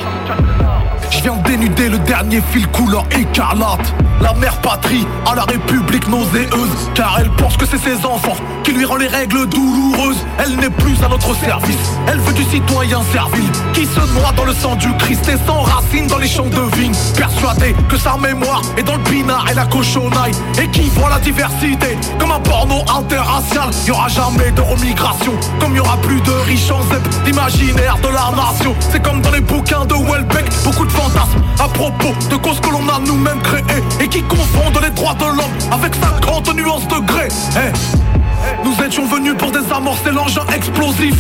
Je viens dénuder le dernier fil couleur écarlate. La mère patrie à la République nauséeuse, car elle pense que c'est ses enfants qui lui rend les règles douloureuses. Elle n'est plus à notre service, elle veut du citoyen servile qui se noie dans le sang du Christ et s'enracine dans les champs de vigne. Persuadé que sa mémoire est dans le pinard et la cochonaille et qui voit la diversité comme un porno interracial. Y aura jamais de remigration, comme y aura plus de riches en d'imaginaire de la nation. C'est comme dans les bouquins de Welbeck, beaucoup de fantasmes à propos de causes que l'on a nous-mêmes créées et qui confondent les droits de l'homme avec 50 nuances de gré. Eh, Nous étions venus pour désamorcer l'engin explosif.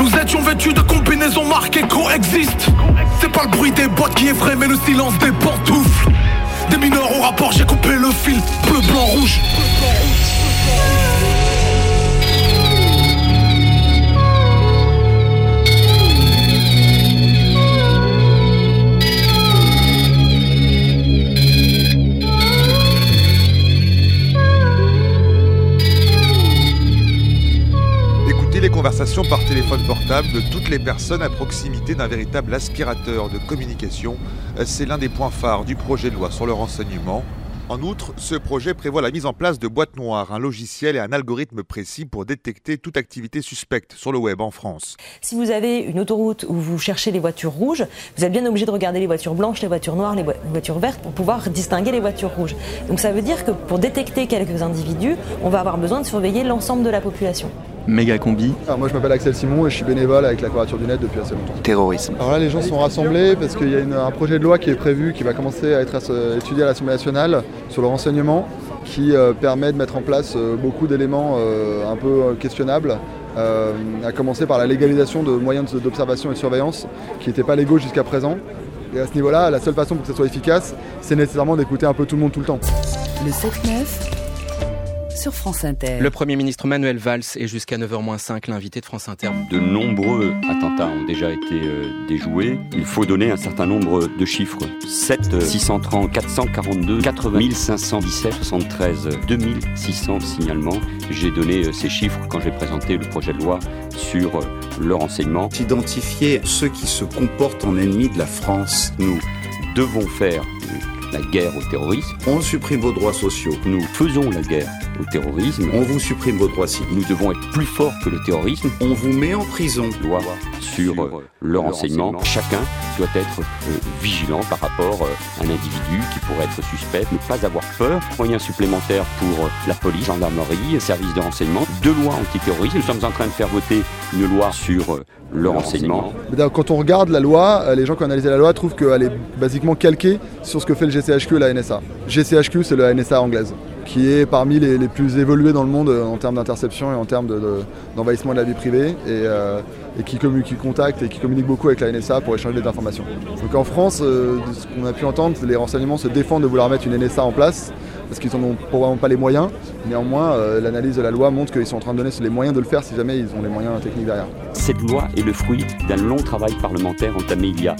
Nous étions vêtus de combinaisons marquées coexistent. C'est pas le bruit des boîtes qui effraie, mais le silence des pantoufles. Des mineurs au rapport, j'ai coupé le fil. Bleu, blanc, rouge. Conversations par téléphone portable de toutes les personnes à proximité d'un véritable aspirateur de communication. Euh, C'est l'un des points phares du projet de loi sur le renseignement. En outre, ce projet prévoit la mise en place de boîtes noires, un logiciel et un algorithme précis pour détecter toute activité suspecte sur le web en France. Si vous avez une autoroute où vous cherchez les voitures rouges, vous êtes bien obligé de regarder les voitures blanches, les voitures noires, les vo- les voitures vertes pour pouvoir distinguer les voitures rouges. Donc ça veut dire que pour détecter quelques individus, on va avoir besoin de surveiller l'ensemble de la population. Méga combi. Alors moi je m'appelle Axel Simon et je suis bénévole avec la Quadrature du Net depuis assez longtemps. Terrorisme. Alors là les gens sont rassemblés parce qu'il y a une- un projet de loi qui est prévu, qui va commencer à être étudié à l'Assemblée nationale sur le renseignement, qui euh, permet de mettre en place euh, beaucoup d'éléments euh, un peu questionnables. euh, à commencer par la légalisation de moyens d'observation et de surveillance qui n'étaient pas légaux jusqu'à présent. Et à ce niveau-là, la seule façon pour que ça soit efficace, c'est nécessairement d'écouter un peu tout le monde tout le temps. Le 7-9 sur France Inter. Le Premier ministre Manuel Valls est jusqu'à 9h05 l'invité de France Inter. De nombreux attentats ont déjà été euh, déjoués. Il faut donner un certain nombre de chiffres. 7, 630, 442, 80 1517, 73, 2600 signalements. J'ai donné euh, ces chiffres quand j'ai présenté le projet de loi sur euh, le renseignement. Identifier ceux qui se comportent en ennemis de la France. Nous devons faire la guerre au terrorisme. On supprime vos droits sociaux. Nous faisons la guerre au terrorisme. On vous supprime vos droits civiques. Nous devons être plus forts que le terrorisme. On vous met en prison. Loi sur euh, le renseignement. Chacun doit être euh, vigilant par rapport euh, à un individu qui pourrait être suspect. Ne pas avoir peur. Moyens supplémentaires pour euh, la police, gendarmerie, services de renseignement. Deux lois antiterroristes. Nous sommes en train de faire voter une loi sur euh, le renseignement. Quand on regarde la loi, euh, les gens qui ont analysé la loi trouvent qu'elle est basiquement calquée sur ce que fait le GCHQ et la NSA. GCHQ, c'est la NSA anglaise, qui est parmi les, plus évolués dans le monde euh, en termes d'interception et en termes de- de- d'envahissement de, la vie privée, et, euh, qui, contacte et qui communique beaucoup avec la NSA pour échanger des informations. Donc en France, euh, ce qu'on a pu entendre, les renseignements se défendent de vouloir mettre une NSA en place, parce qu'ils n'en ont probablement pas les moyens. Néanmoins, l'analyse de la loi montre qu'ils sont en train de donner les moyens de le faire si jamais ils ont les moyens techniques derrière. Cette loi est le fruit d'un long travail parlementaire entamé il y a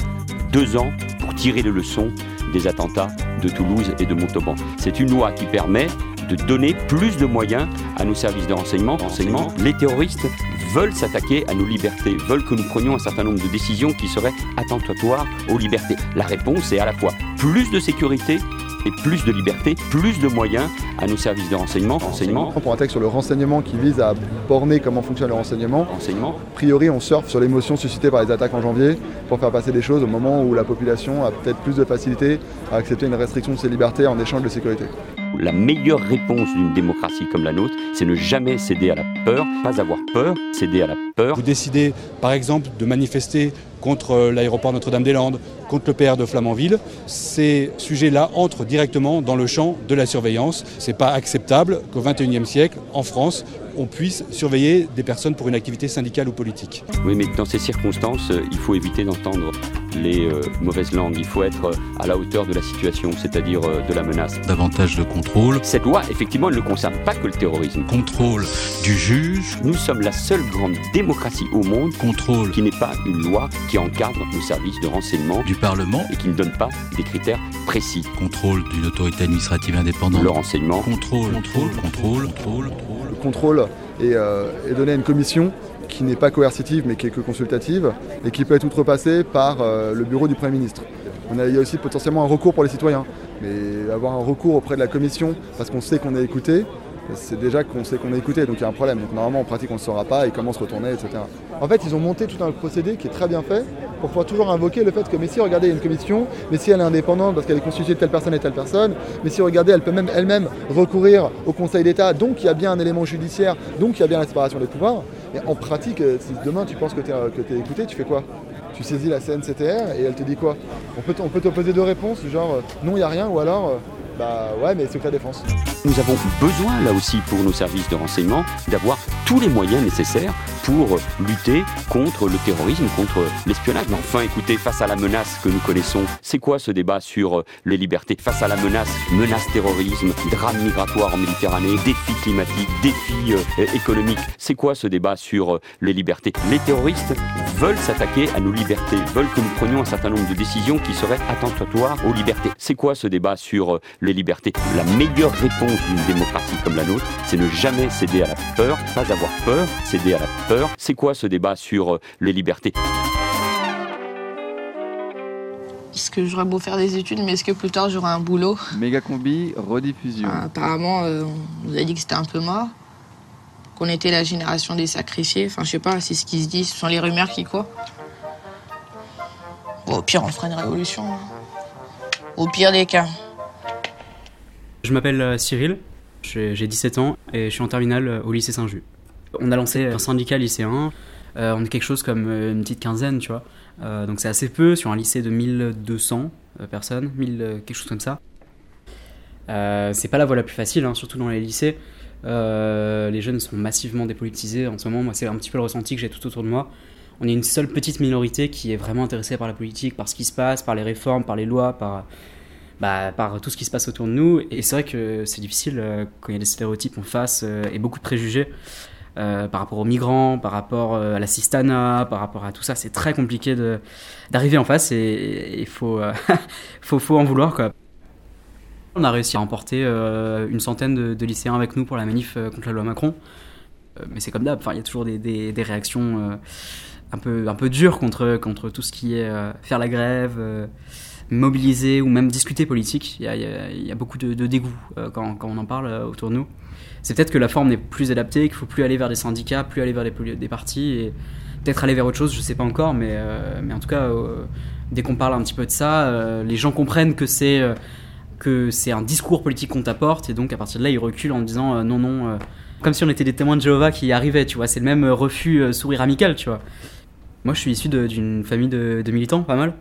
deux ans pour tirer les leçons des attentats de Toulouse et de Montauban. C'est une loi qui permet de donner plus de moyens à nos services de renseignement. renseignement. Les terroristes veulent s'attaquer à nos libertés, veulent que nous prenions un certain nombre de décisions qui seraient attentatoires aux libertés. La réponse est à la fois plus de sécurité et plus de liberté, plus de moyens à nos services de renseignement. renseignement. Pour un texte sur le renseignement qui vise à borner comment fonctionne le renseignement, renseignement. a priori on surfe sur l'émotion suscitée par les attaques en janvier pour faire passer des choses au moment où la population a peut-être plus de facilité à accepter une restriction de ses libertés en échange de sécurité. La meilleure réponse d'une démocratie comme la nôtre, c'est ne jamais céder à la peur, pas avoir peur, céder à la peur. Vous décidez, par exemple, de manifester contre euh, l'aéroport Notre-Dame-des-Landes, contre le PR de Flamanville. Ces sujets-là entrent directement dans le champ de la surveillance. C'est pas acceptable qu'au XXIe siècle, en France, on puisse surveiller des personnes pour une activité syndicale ou politique. Oui, mais dans ces circonstances, euh, il faut éviter d'entendre les euh, mauvaises langues. Il faut être euh, à la hauteur de la situation, c'est-à-dire euh, de la menace. Davantage de contrôle. Cette loi, effectivement, elle ne concerne pas que le terrorisme. Contrôle du juge. Nous sommes la seule grande démocratie au monde Contrôle qui n'est pas une loi qui encadre nos services de renseignement du Parlement. et qui ne donne pas des critères précis. Contrôle d'une autorité administrative indépendante. Le renseignement. Contrôle, contrôle, contrôle, contrôle. Le contrôle est, euh, est donné à une commission qui n'est pas coercitive mais qui est que consultative et qui peut être outrepassée par euh, le bureau du Premier ministre. On a, il y a aussi potentiellement un recours pour les citoyens. Mais avoir un recours auprès de la commission parce qu'on sait qu'on est écouté, c'est déjà qu'on sait qu'on est écouté, donc il y a un problème. Donc normalement en pratique on ne saura pas et comment se retourner, etc. En fait ils ont monté tout un procédé qui est très bien fait pour pouvoir toujours invoquer le fait que mais si regardez il y a une commission, mais si elle est indépendante parce qu'elle est constituée de telle personne et telle personne, mais si regardez elle peut même elle-même recourir au Conseil d'État, donc il y a bien un élément judiciaire, donc il y a bien la séparation des pouvoirs. Et en pratique, euh, si demain tu penses que tu es, écouté, tu fais quoi? Tu saisis la CNCTR et elle te dit quoi? On peut, t- on peut te poser deux réponses, genre euh, non, il n'y a rien, ou alors euh, bah ouais, mais secret défense. Nous avons besoin, là aussi, pour nos services de renseignement, d'avoir tous les moyens nécessaires pour lutter contre le terrorisme, contre l'espionnage. Mais enfin, écoutez, face à la menace que nous connaissons, c'est quoi ce débat sur les libertés? Face à la menace, menace terrorisme, drame migratoire en Méditerranée, défi climatique, défi euh, économique, c'est quoi ce débat sur les libertés? Les terroristes veulent s'attaquer à nos libertés, veulent que nous prenions un certain nombre de décisions qui seraient attentatoires aux libertés. C'est quoi ce débat sur les libertés? La meilleure réponse d'une démocratie comme la nôtre, c'est ne jamais céder à la peur, pas avoir peur, céder à la peur. C'est quoi ce débat sur les libertés? Est-ce que j'aurais beau faire des études, mais est-ce que plus tard j'aurai un boulot? Méga combi, rediffusion. Apparemment, euh, on nous a dit que c'était un peu mort, qu'on était la génération des sacrifiés. Enfin, je sais pas, c'est ce qui se dit, ce sont les rumeurs qui courent. Bon, au pire, on fera une révolution. hein. Au pire des cas. Je m'appelle euh, Cyril, j'ai j'ai 17 ans et je suis en terminale euh, au lycée Saint-Just. On a lancé un syndicat lycéen, euh, on est quelque chose comme euh, une petite quinzaine, tu vois. Euh, donc c'est assez peu sur un lycée de 1200 euh, personnes, 1000, euh, quelque chose comme ça. Euh, c'est pas la voie la plus facile, hein, surtout dans les lycées. Euh, les jeunes sont massivement dépolitisés en ce moment. Moi, c'est un petit peu le ressenti que j'ai tout autour de moi. On est une seule petite minorité qui est vraiment intéressée par la politique, par ce qui se passe, par les réformes, par les lois, par, bah, tout ce qui se passe autour de nous. Et c'est vrai que c'est difficile euh, quand il y a des stéréotypes en face euh, et beaucoup de préjugés euh, par rapport aux migrants, par rapport euh, à la cistana, par rapport à tout ça. C'est très compliqué d'arriver en face et il faut, euh, [laughs] faut, faut en vouloir. Quoi. On a réussi à emporter une centaine de, lycéens avec nous pour la manif contre la loi Macron. Mais c'est comme d'hab, il y a toujours des, réactions un, peu, un peu dures contre, contre tout ce qui est faire la grève, mobiliser ou même discuter politique. Il y a, beaucoup de, dégoût quand, quand on en parle autour de nous. C'est peut-être que la forme n'est plus adaptée, qu'il faut plus aller vers des syndicats, plus aller vers des, partis et peut-être aller vers autre chose, je sais pas encore, mais, euh, mais en tout cas, euh, dès qu'on parle un petit peu de ça, euh, les gens comprennent que c'est que un discours politique qu'on t'apporte et donc à partir de là, ils reculent en disant non, non, comme si on était des témoins de Jéhovah qui arrivaient, tu vois, c'est le même refus sourire amical, tu vois. Moi, je suis issu d'une famille de, militants, pas mal.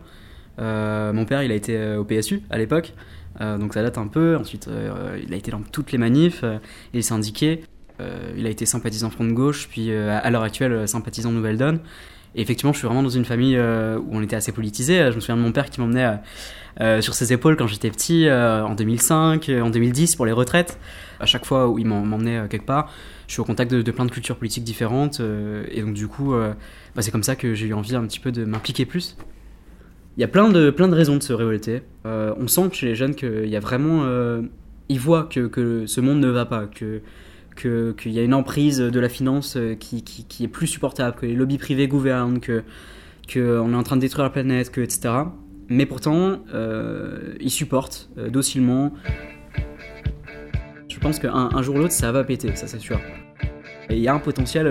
Mon père, il a été au PSU à l'époque, euh, donc ça date un peu. Ensuite, euh, il a été dans toutes les manifs, euh, il est syndiqué. Euh, il a été sympathisant Front de Gauche, puis à l'heure actuelle sympathisant Nouvelle Donne. Et effectivement, je suis vraiment dans une famille où on était assez politisé. Je me souviens de mon père qui m'emmenait sur ses épaules quand j'étais petit, en 2005, euh, en 2010 pour les retraites. À chaque fois où il m'en- m'emmenait quelque part, je suis au contact de, plein de cultures politiques différentes. et donc du coup, bah, c'est comme ça que j'ai eu envie un petit peu de m'impliquer plus. Il y a plein de, plein de raisons de se révolter. Euh, on sent chez les jeunes qu'il y a vraiment... euh, ils voient que, que ce monde ne va pas, que que- qu'il y a une emprise de la finance euh, qui, qui, est plus supportable, que les lobbies privés gouvernent, que qu'on est en train de détruire la planète, que, etc. Mais pourtant, ils supportent docilement. Je pense qu'un un jour ou l'autre, ça va péter, ça c'est sûr. Et il y a un potentiel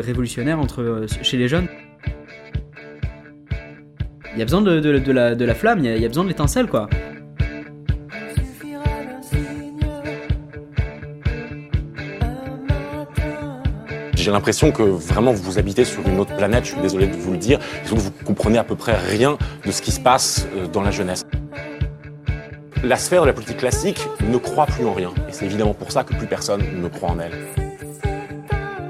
révolutionnaire entre, chez les jeunes. Il y a besoin de, la, flamme, il y a, besoin de l'étincelle, quoi. J'ai l'impression que vraiment vous habitez sur une autre planète, je suis désolé de vous le dire, que vous comprenez à peu près rien de ce qui se passe euh, dans la jeunesse. La sphère de la politique classique ne croit plus en rien, et c'est évidemment pour ça que plus personne ne croit en elle.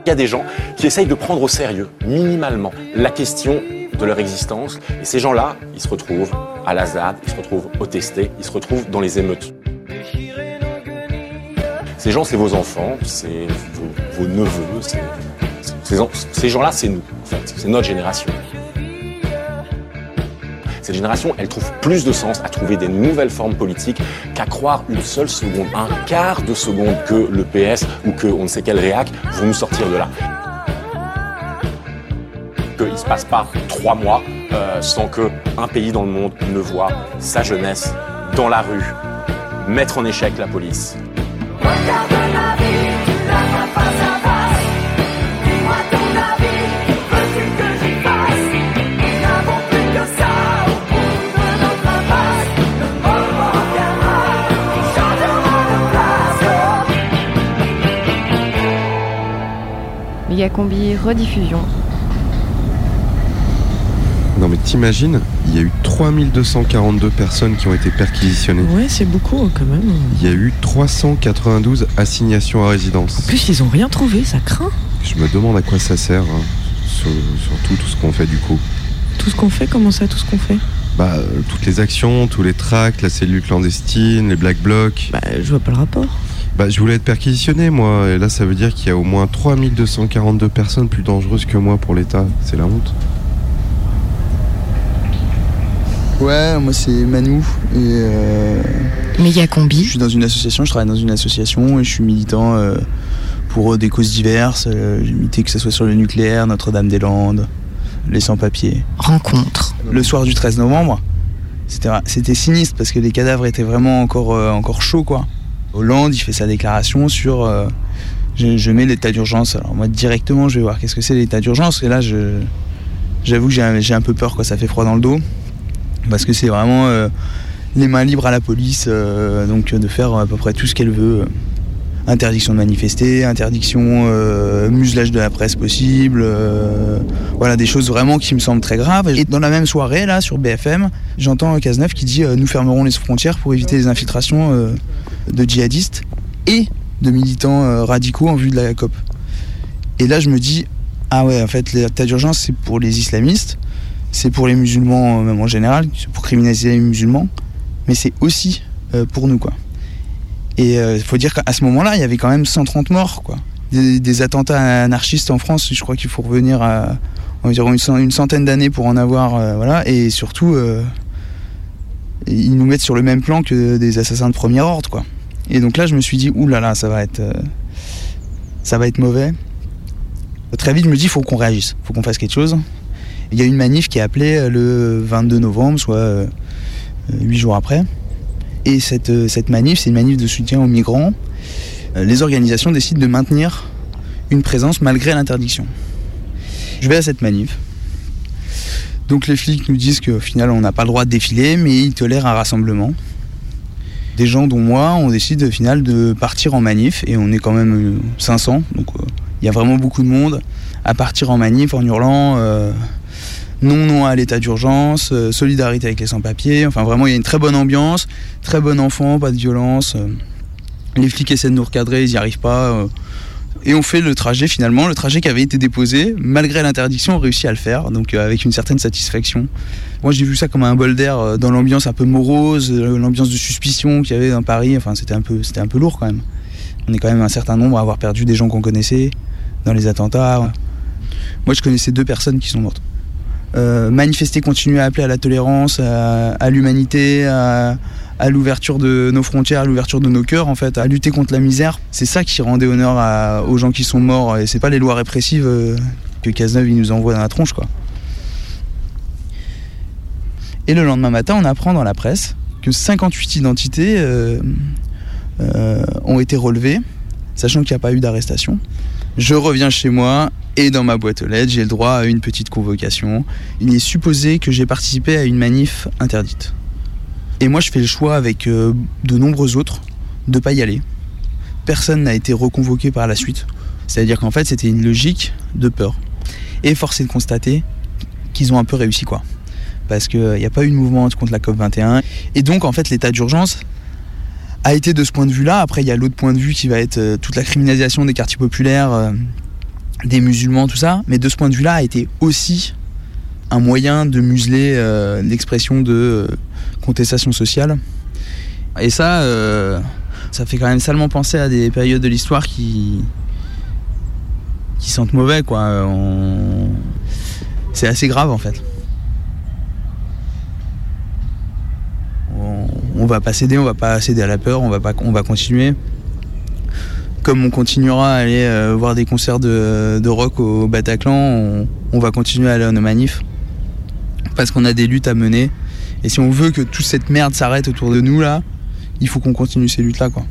Il y a des gens qui essayent de prendre au sérieux, minimalement, la question de leur existence, et ces gens-là, ils se retrouvent à la ZAD, ils se retrouvent au testé, ils se retrouvent dans les émeutes. Ces gens, c'est vos enfants, c'est vos, neveux, c'est- ces gens-là, c'est nous, en fait, c'est notre génération. Cette génération, elle trouve plus de sens à trouver des nouvelles formes politiques qu'à croire une seule seconde, un quart de seconde que le PS ou que on ne sait quel réac vont nous sortir de là. Qu'il ne se passe pas trois mois euh, sans que un pays dans le monde ne voit sa jeunesse dans la rue mettre en échec la police. Combi rediffusion. Non mais t'imagines, il y a eu 3242 personnes qui ont été perquisitionnées. Ouais, c'est beaucoup quand même. Il y a eu 392 assignations à résidence. En plus, ils ont rien trouvé, ça craint. Je me demande à quoi ça sert, hein, sur- surtout tout ce qu'on fait du coup. Tout ce qu'on fait, comment ça, tout ce qu'on fait? Bah, euh, toutes les actions, tous les tracts, la cellule clandestine, les black blocs. Bah, je vois pas le rapport. Bah, je voulais être perquisitionné, moi, et là, ça veut dire qu'il y a au moins 3242 personnes plus dangereuses que moi pour l'État. C'est la honte. Ouais, moi c'est Manu et euh, Méga Combi. je suis dans une association, je travaille dans une association et je suis militant euh, pour des causes diverses. Euh, J'ai milité que ce soit sur le nucléaire, Notre-Dame-des-Landes, les sans-papiers. Rencontre. Le soir du 13 novembre, c'était sinistre parce que les cadavres étaient vraiment encore, euh, encore chauds quoi. Hollande, il fait sa déclaration sur je, je mets l'état d'urgence. Alors moi directement je vais voir qu'est-ce que c'est l'état d'urgence et là je j'avoue que j'ai un, un peu peur quoi, ça fait froid dans le dos parce que c'est vraiment euh, les mains libres à la police, euh, donc euh, de faire à peu près tout ce qu'elle veut. euh. Interdiction de manifester, interdiction, euh, muselage de la presse possible, euh, voilà des choses vraiment qui me semblent très graves. Et dans la même soirée, là, sur BFM, j'entends Cazeneuve qui dit euh, Nous fermerons les frontières pour éviter les infiltrations euh, de djihadistes et de militants euh, radicaux en vue de la COP. Et là, je me dis Ah ouais, en fait, l'état d'urgence, c'est pour les islamistes, c'est pour les musulmans, euh, même en général, c'est pour criminaliser les musulmans, mais c'est aussi euh, pour nous, quoi. Et il faut dire qu'à ce moment-là, il y avait quand même 130 morts, quoi. Des, attentats anarchistes en France, je crois qu'il faut revenir à environ une, cent- une centaine d'années pour en avoir, euh, voilà. Et surtout, euh, ils nous mettent sur le même plan que des assassins de premier ordre, quoi. Et donc là, je me suis dit, ouh là là, ça va être, euh, ça va être mauvais. Très vite, je me dis, faut qu'on réagisse, faut qu'on fasse quelque chose. Il y a une manif qui est appelée euh, le 22 novembre, soit euh, huit jours après. Et cette, euh, cette manif, c'est une manif de soutien aux migrants. Les organisations décident de maintenir une présence malgré l'interdiction. Je vais à cette manif. Donc les flics nous disent qu'au final, on n'a pas le droit de défiler, mais ils tolèrent un rassemblement. Des gens dont moi, on décide au final de partir en manif, et on est quand même euh, 500, donc il y a vraiment beaucoup de monde, à partir en manif en hurlant non, non à l'état d'urgence, euh, solidarité avec les sans-papiers. Enfin, vraiment, il y a une très bonne ambiance, très bon enfant, pas de violence. euh. les flics essaient de nous recadrer, ils n'y arrivent pas. euh. et on fait le trajet finalement, le trajet qui avait été déposé, malgré l'interdiction, on réussit à le faire, donc avec une certaine satisfaction. Moi, j'ai vu ça comme un bol d'air dans l'ambiance un peu morose, l'ambiance de suspicion qu'il y avait dans Paris. Enfin, c'était un c'était un peu lourd quand même. On est quand même un certain nombre à avoir perdu des gens qu'on connaissait dans les attentats. Moi, je connaissais deux personnes qui sont mortes. Euh, manifester, continuer à appeler à la tolérance, à, l'humanité, à, l'ouverture de nos frontières, à l'ouverture de nos cœurs, en fait, à lutter contre la misère. C'est ça qui rendait honneur aux gens qui sont morts. Et c'est pas les lois répressives euh, que Cazeneuve nous envoie dans la tronche, quoi. Et le lendemain matin, on apprend dans la presse que 58 identités euh, ont été relevées, sachant qu'il n'y a pas eu d'arrestation. Je reviens chez moi et dans ma boîte aux lettres, j'ai le droit à une petite convocation. Il est supposé que j'ai participé à une manif interdite. Et moi, je fais le choix avec euh, de nombreux autres de pas y aller. Personne n'a été reconvoqué par la suite. C'est-à-dire qu'en fait, c'était une logique de peur. Et force est de constater qu'ils ont un peu réussi, quoi. Parce qu'il n'y a pas eu de mouvement contre la COP21. Et donc, en fait, l'état d'urgence a été de ce point de vue-là. Après, il y a l'autre point de vue qui va être euh, toute la criminalisation des quartiers populaires, euh, des musulmans, tout ça. Mais de ce point de vue-là, a été aussi un moyen de museler euh, l'expression de contestation sociale. Et ça, ça fait quand même salement penser à des périodes de l'histoire qui qui sentent mauvais, quoi. C'est assez grave, en fait. On, va pas céder, on va pas céder à la peur, on va continuer. Comme on continuera à aller euh, voir des concerts de, rock au Bataclan, on, va continuer à aller à nos manifs parce qu'on a des luttes à mener. Et si on veut que toute cette merde s'arrête autour de nous là, il faut qu'on continue ces luttes là quoi.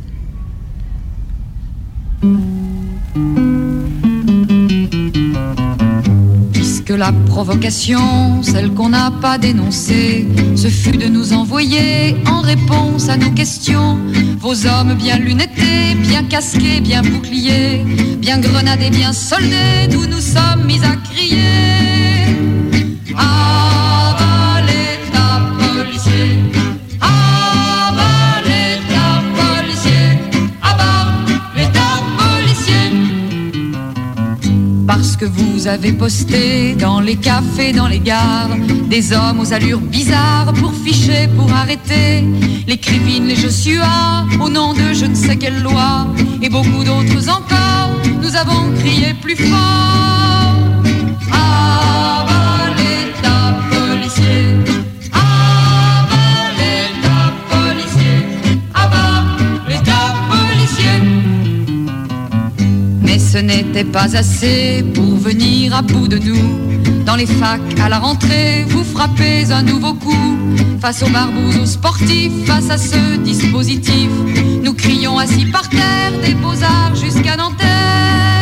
Puisque la provocation, celle qu'on n'a pas dénoncée, ce fut de nous envoyer en réponse à nos questions vos hommes bien lunettés, bien casqués, bien boucliers, bien grenadés, bien soldés, nous nous sommes mis à crier. Avalez Que vous avez posté dans les cafés, dans les gares, des hommes aux allures bizarres pour ficher, pour arrêter. Les Krivines, les Joshua, au nom de je ne sais quelle loi, et beaucoup d'autres encore, nous avons crié plus fort. Ce n'était pas assez pour venir à bout de nous. Dans les facs, à la rentrée, vous frappez un nouveau coup. Face aux barbouzes, aux sportifs, face à ce dispositif, nous crions assis par terre, des beaux-arts jusqu'à Nanterre.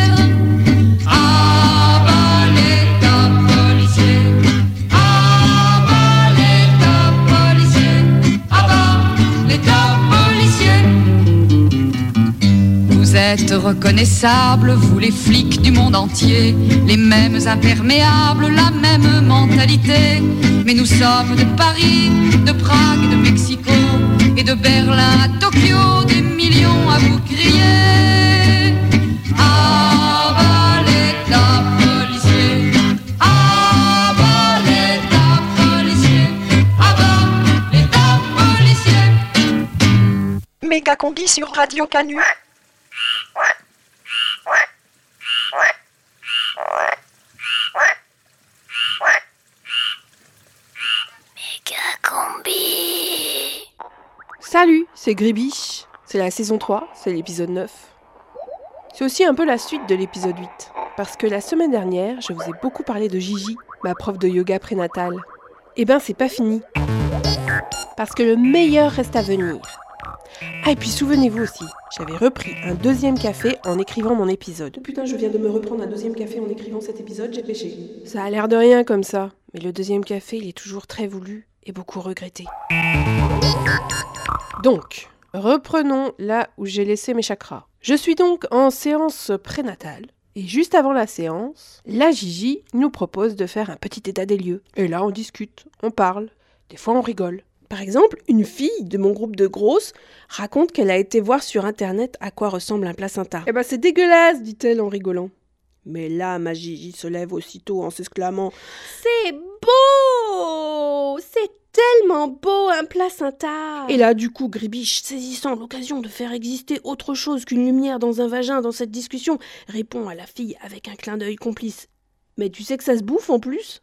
Vous êtes reconnaissables, vous les flics du monde entier, les mêmes imperméables, la même mentalité. Mais nous sommes de Paris, de Prague, de Mexico et de Berlin à Tokyo, des millions à vous crier. Avalez ta policier, avalez ta policier, avalez ta policier. Méga combi sur Radio Canu. Salut, c'est Gribiche. C'est la saison 3, c'est l'épisode 9. C'est aussi un peu la suite de l'épisode 8. Parce que la semaine dernière, je vous ai beaucoup parlé de Gigi, ma prof de yoga prénatal. Eh ben, c'est pas fini. Parce que le meilleur reste à venir. Ah, et puis souvenez-vous aussi, j'avais repris un deuxième café en écrivant mon épisode. Putain, je viens de me reprendre un deuxième café en écrivant cet épisode, j'ai péché. Ça a l'air de rien comme ça, mais le deuxième café, il est toujours très voulu et beaucoup regretté. Donc, reprenons là où j'ai laissé mes chakras. Je suis donc en séance prénatale. Et juste avant la séance, la Gigi nous propose de faire un petit état des lieux. Et là, on discute, on parle, des fois on rigole. Par exemple, une fille de mon groupe de grosses raconte qu'elle a été voir sur internet à quoi ressemble un placenta. Eh ben c'est dégueulasse, dit-elle en rigolant. Mais là, ma Gigi se lève aussitôt en s'exclamant C'est beau C'est tellement beau un placenta Et là, du coup, Gribiche, saisissant l'occasion de faire exister autre chose qu'une lumière dans un vagin dans cette discussion, répond à la fille avec un clin d'œil complice. Mais tu sais que ça se bouffe en plus?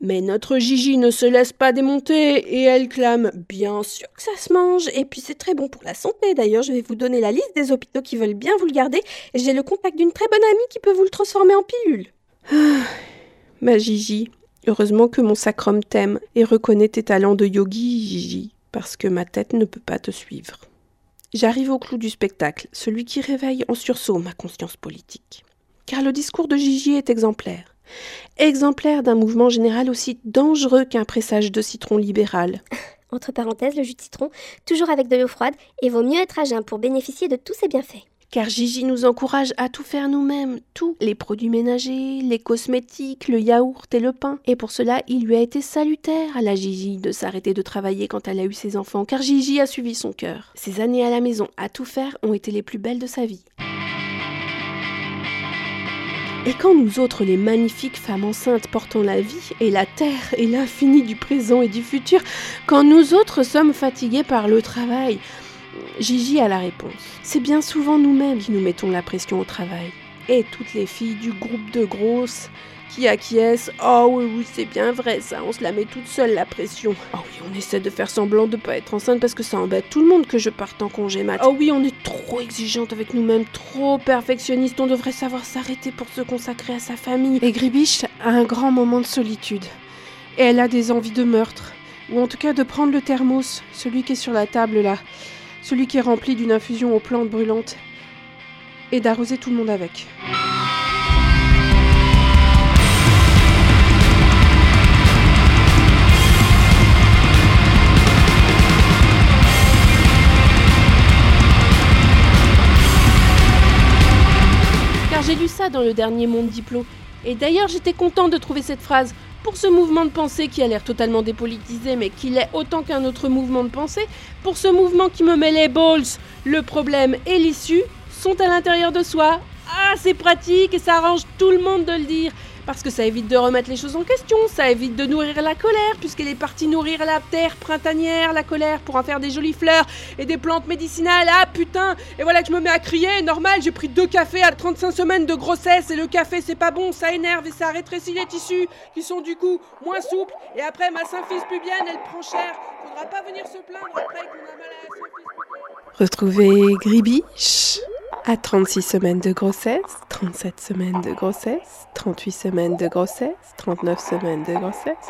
Mais notre Gigi ne se laisse pas démonter et elle clame Bien sûr que ça se mange et puis c'est très bon pour la santé. D'ailleurs, je vais vous donner la liste des hôpitaux qui veulent bien vous le garder j'ai le contact d'une très bonne amie qui peut vous le transformer en pilule. Ah, ma Gigi, heureusement que mon sacrum t'aime et reconnaît tes talents de yogi, Gigi, parce que ma tête ne peut pas te suivre. J'arrive au clou du spectacle, celui qui réveille en sursaut ma conscience politique. Car le discours de Gigi est exemplaire exemplaire d'un mouvement général aussi dangereux qu'un pressage de citron libéral. [laughs] Entre parenthèses, le jus de citron, toujours avec de l'eau froide, et vaut mieux être à jeun pour bénéficier de tous ses bienfaits. Car Gigi nous encourage à tout faire nous-mêmes, tous les produits ménagers, les cosmétiques, le yaourt et le pain. Et pour cela, il lui a été salutaire à la Gigi de s'arrêter de travailler quand elle a eu ses enfants, car Gigi a suivi son cœur. Ces années à la maison à tout faire ont été les plus belles de sa vie. Et quand nous autres, les magnifiques femmes enceintes portant la vie et la terre et l'infini du présent et du futur, quand nous autres sommes fatigués par le travail, Gigi a la réponse. C'est bien souvent nous-mêmes qui nous mettons la pression au travail. Et toutes les filles du groupe de grosses qui acquiescent. Oh oui, oui, c'est bien vrai ça, on se la met toute seule la pression. Oh oui, on essaie de faire semblant de pas être enceinte parce que ça embête tout le monde que je parte en congé mat. Oh oui, on est trop exigeante avec nous-mêmes, trop perfectionniste, on devrait savoir s'arrêter pour se consacrer à sa famille. Et Gribiche a un grand moment de solitude. Et elle a des envies de meurtre. Ou en tout cas de prendre le thermos, celui qui est sur la table là. Celui qui est rempli d'une infusion aux plantes brûlantes. Et d'arroser tout le monde avec. Car j'ai lu ça dans le dernier Monde Diplo. Et d'ailleurs, j'étais contente de trouver cette phrase. Pour ce mouvement de pensée qui a l'air totalement dépolitisé, mais qui l'est autant qu'un autre mouvement de pensée, pour ce mouvement qui me met les balls, le problème et l'issue sont à l'intérieur de soi. Ah, c'est pratique et ça arrange tout le monde de le dire. Parce que ça évite de remettre les choses en question, ça évite de nourrir la colère, puisqu'elle est partie nourrir la terre printanière, la colère, pour en faire des jolies fleurs et des plantes médicinales. Ah putain Et voilà que je me mets à crier, normal, j'ai pris deux cafés à 35 semaines de grossesse, et le café c'est pas bon, ça énerve et ça rétrécit les tissus, qui sont du coup moins souples, et après ma symphyse pubienne, elle prend cher. Faudra pas venir se plaindre après qu'on a mal à la symphyse Retrouvez Gribiche à 36 semaines de grossesse, 37 semaines de grossesse, 38 semaines de grossesse, 39 semaines de grossesse,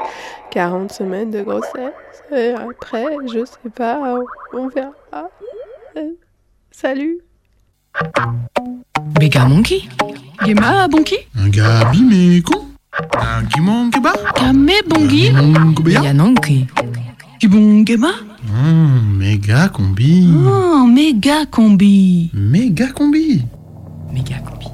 40 semaines de grossesse. Et après, je sais pas, on, verra. Euh, salut. Bega monkey Gema bonki Un gabi mais con. Un kimon keba Kame bongi Yanonki Kibon gema Hum, méga combi Oh, méga combi Méga combi Méga combi.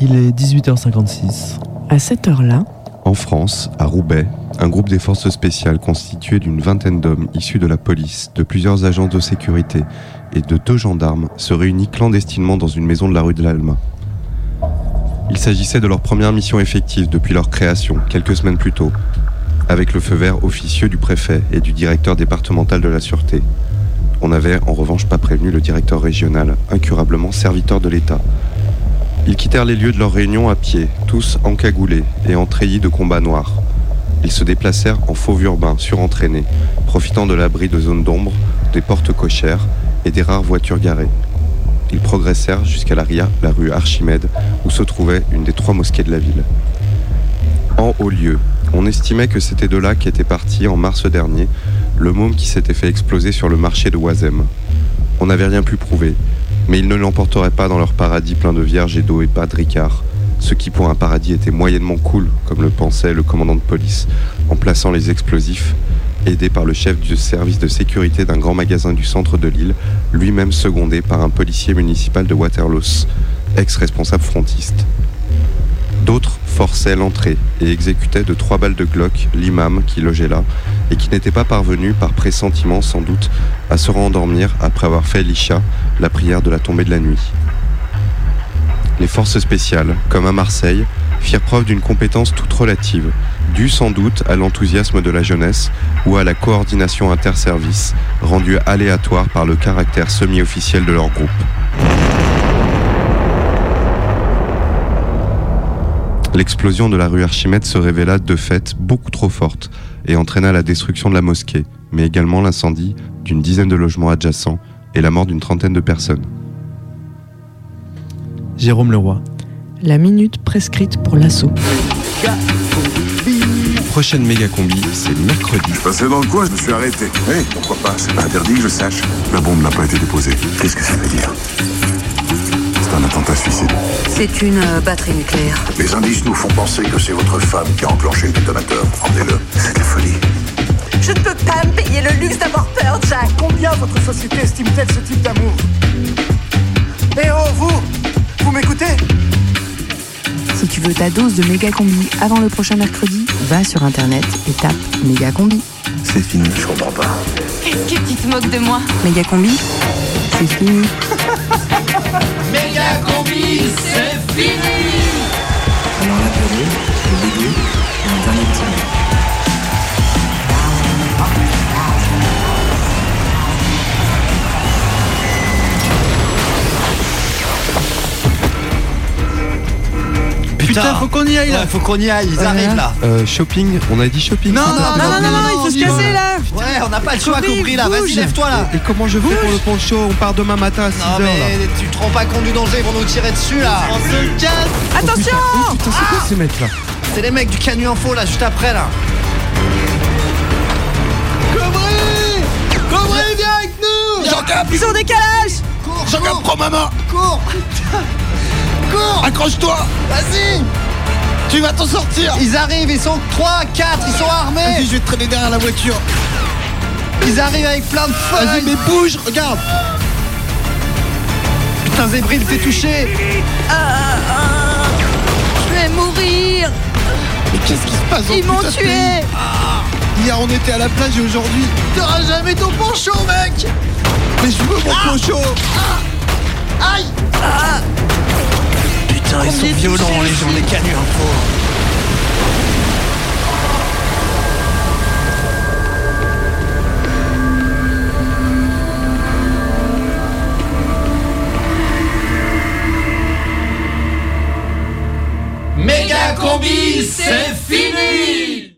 Il est 18h56. À cette heure-là, En France, à Roubaix, un groupe des forces spéciales constitué d'une vingtaine d'hommes issus de la police, de plusieurs agents de sécurité et de deux gendarmes se réunit clandestinement dans une maison de la rue de l'Alma. Il s'agissait de leur première mission effective depuis leur création, quelques semaines plus tôt, avec le feu vert officieux du préfet et du directeur départemental de la sûreté. On n'avait en revanche pas prévenu le directeur régional, incurablement serviteur de l'État. Ils quittèrent les lieux de leur réunion à pied, tous encagoulés et en treillis de combat noir. Ils se déplacèrent en fauve urbain, surentraînés, profitant de l'abri de zones d'ombre, des portes cochères et des rares voitures garées. Ils progressèrent jusqu'à la la rue Archimède, où se trouvait une des trois mosquées de la ville. En haut lieu, on estimait que c'était de là qu'était parti en mars dernier le môme qui s'était fait exploser sur le marché de Oisem. On n'avait rien pu prouver, mais ils ne l'emporteraient pas dans leur paradis plein de vierges et d'eau et pas de ricard, ce qui pour un paradis était moyennement cool, comme le pensait le commandant de police, en plaçant les explosifs, aidé par le chef du service de sécurité d'un grand magasin du centre de l'île, lui-même secondé par un policier municipal de Waterloo, ex-responsable frontiste. D'autres forçaient l'entrée et exécutaient de trois balles de Glock l'imam qui logeait là et qui n'était pas parvenu, par pressentiment sans doute, à se rendormir après avoir fait l'Isha, la prière de la tombée de la nuit. Les forces spéciales, comme à Marseille, firent preuve d'une compétence toute relative, due sans doute à l'enthousiasme de la jeunesse ou à la coordination interservice, rendue aléatoire par le caractère semi-officiel de leur groupe. L'explosion de la rue Archimède se révéla de fait beaucoup trop forte et entraîna la destruction de la mosquée, mais également l'incendie d'une dizaine de logements adjacents et la mort d'une trentaine de personnes. Jérôme Leroy. la minute prescrite pour l'assaut. Prochaine méga combi, c'est mercredi. Je passais dans le coin, je me suis arrêté. Oui, pourquoi pas, c'est pas interdit que je sache. La bombe n'a pas été déposée. Qu'est-ce que ça veut dire? C'est un attentat suicide. C'est une euh, batterie nucléaire. Les indices nous font penser que c'est votre femme qui a enclenché le détonateur. Rendez-le. C'est de la folie. Je ne peux pas me payer le luxe d'avoir peur, Jack. Combien votre société estime-t-elle ce type d'amour? Eh oh, vous Vous m'écoutez? Si tu veux ta dose de méga combi avant le prochain mercredi, va sur internet et tape méga combi. C'est fini, je comprends pas. Qu'est-ce que tu te moques de moi? Méga combi, c'est fini. [laughs] Méga combi, c'est Putain, faut qu'on y aille là. faut qu'on y aille, ils arrivent là. Euh, shopping, on a dit shopping Non, non, non, non, non, non, il faut se casser là. Ouais, on n'a pas le choix, Compris, là. Vas-y, lève-toi là. Et comment je fais pour le poncho On part demain matin à 6h Non, là. mais tu te rends pas compte du danger, ils vont nous tirer dessus là. On se casse. Attention Putain, c'est quoi ces mecs là? C'est les mecs du Canu Info là, juste après là. Cobry Cobry, viens avec nous Ils sont en décalage Cours Jean-Cap, prends ma main Cours Cours Accroche-toi. Vas-y. Tu vas t'en sortir. Ils arrivent, ils sont 3, 4, ils sont armés. Vas-y, je vais te traîner derrière la voiture. Ils arrivent avec plein de feuilles. Vas-y, mais bouge, regarde. Putain, Zébril, t'es touché. Je vais mourir. Mais qu'est-ce qui se passe dans Ils m'ont tué. Hier on était à la plage et aujourd'hui T'auras jamais ton poncho, mec. Mais je veux mon poncho. Aïe Putain, ils sont violents les gens des Canu Info Méga combi, c'est fini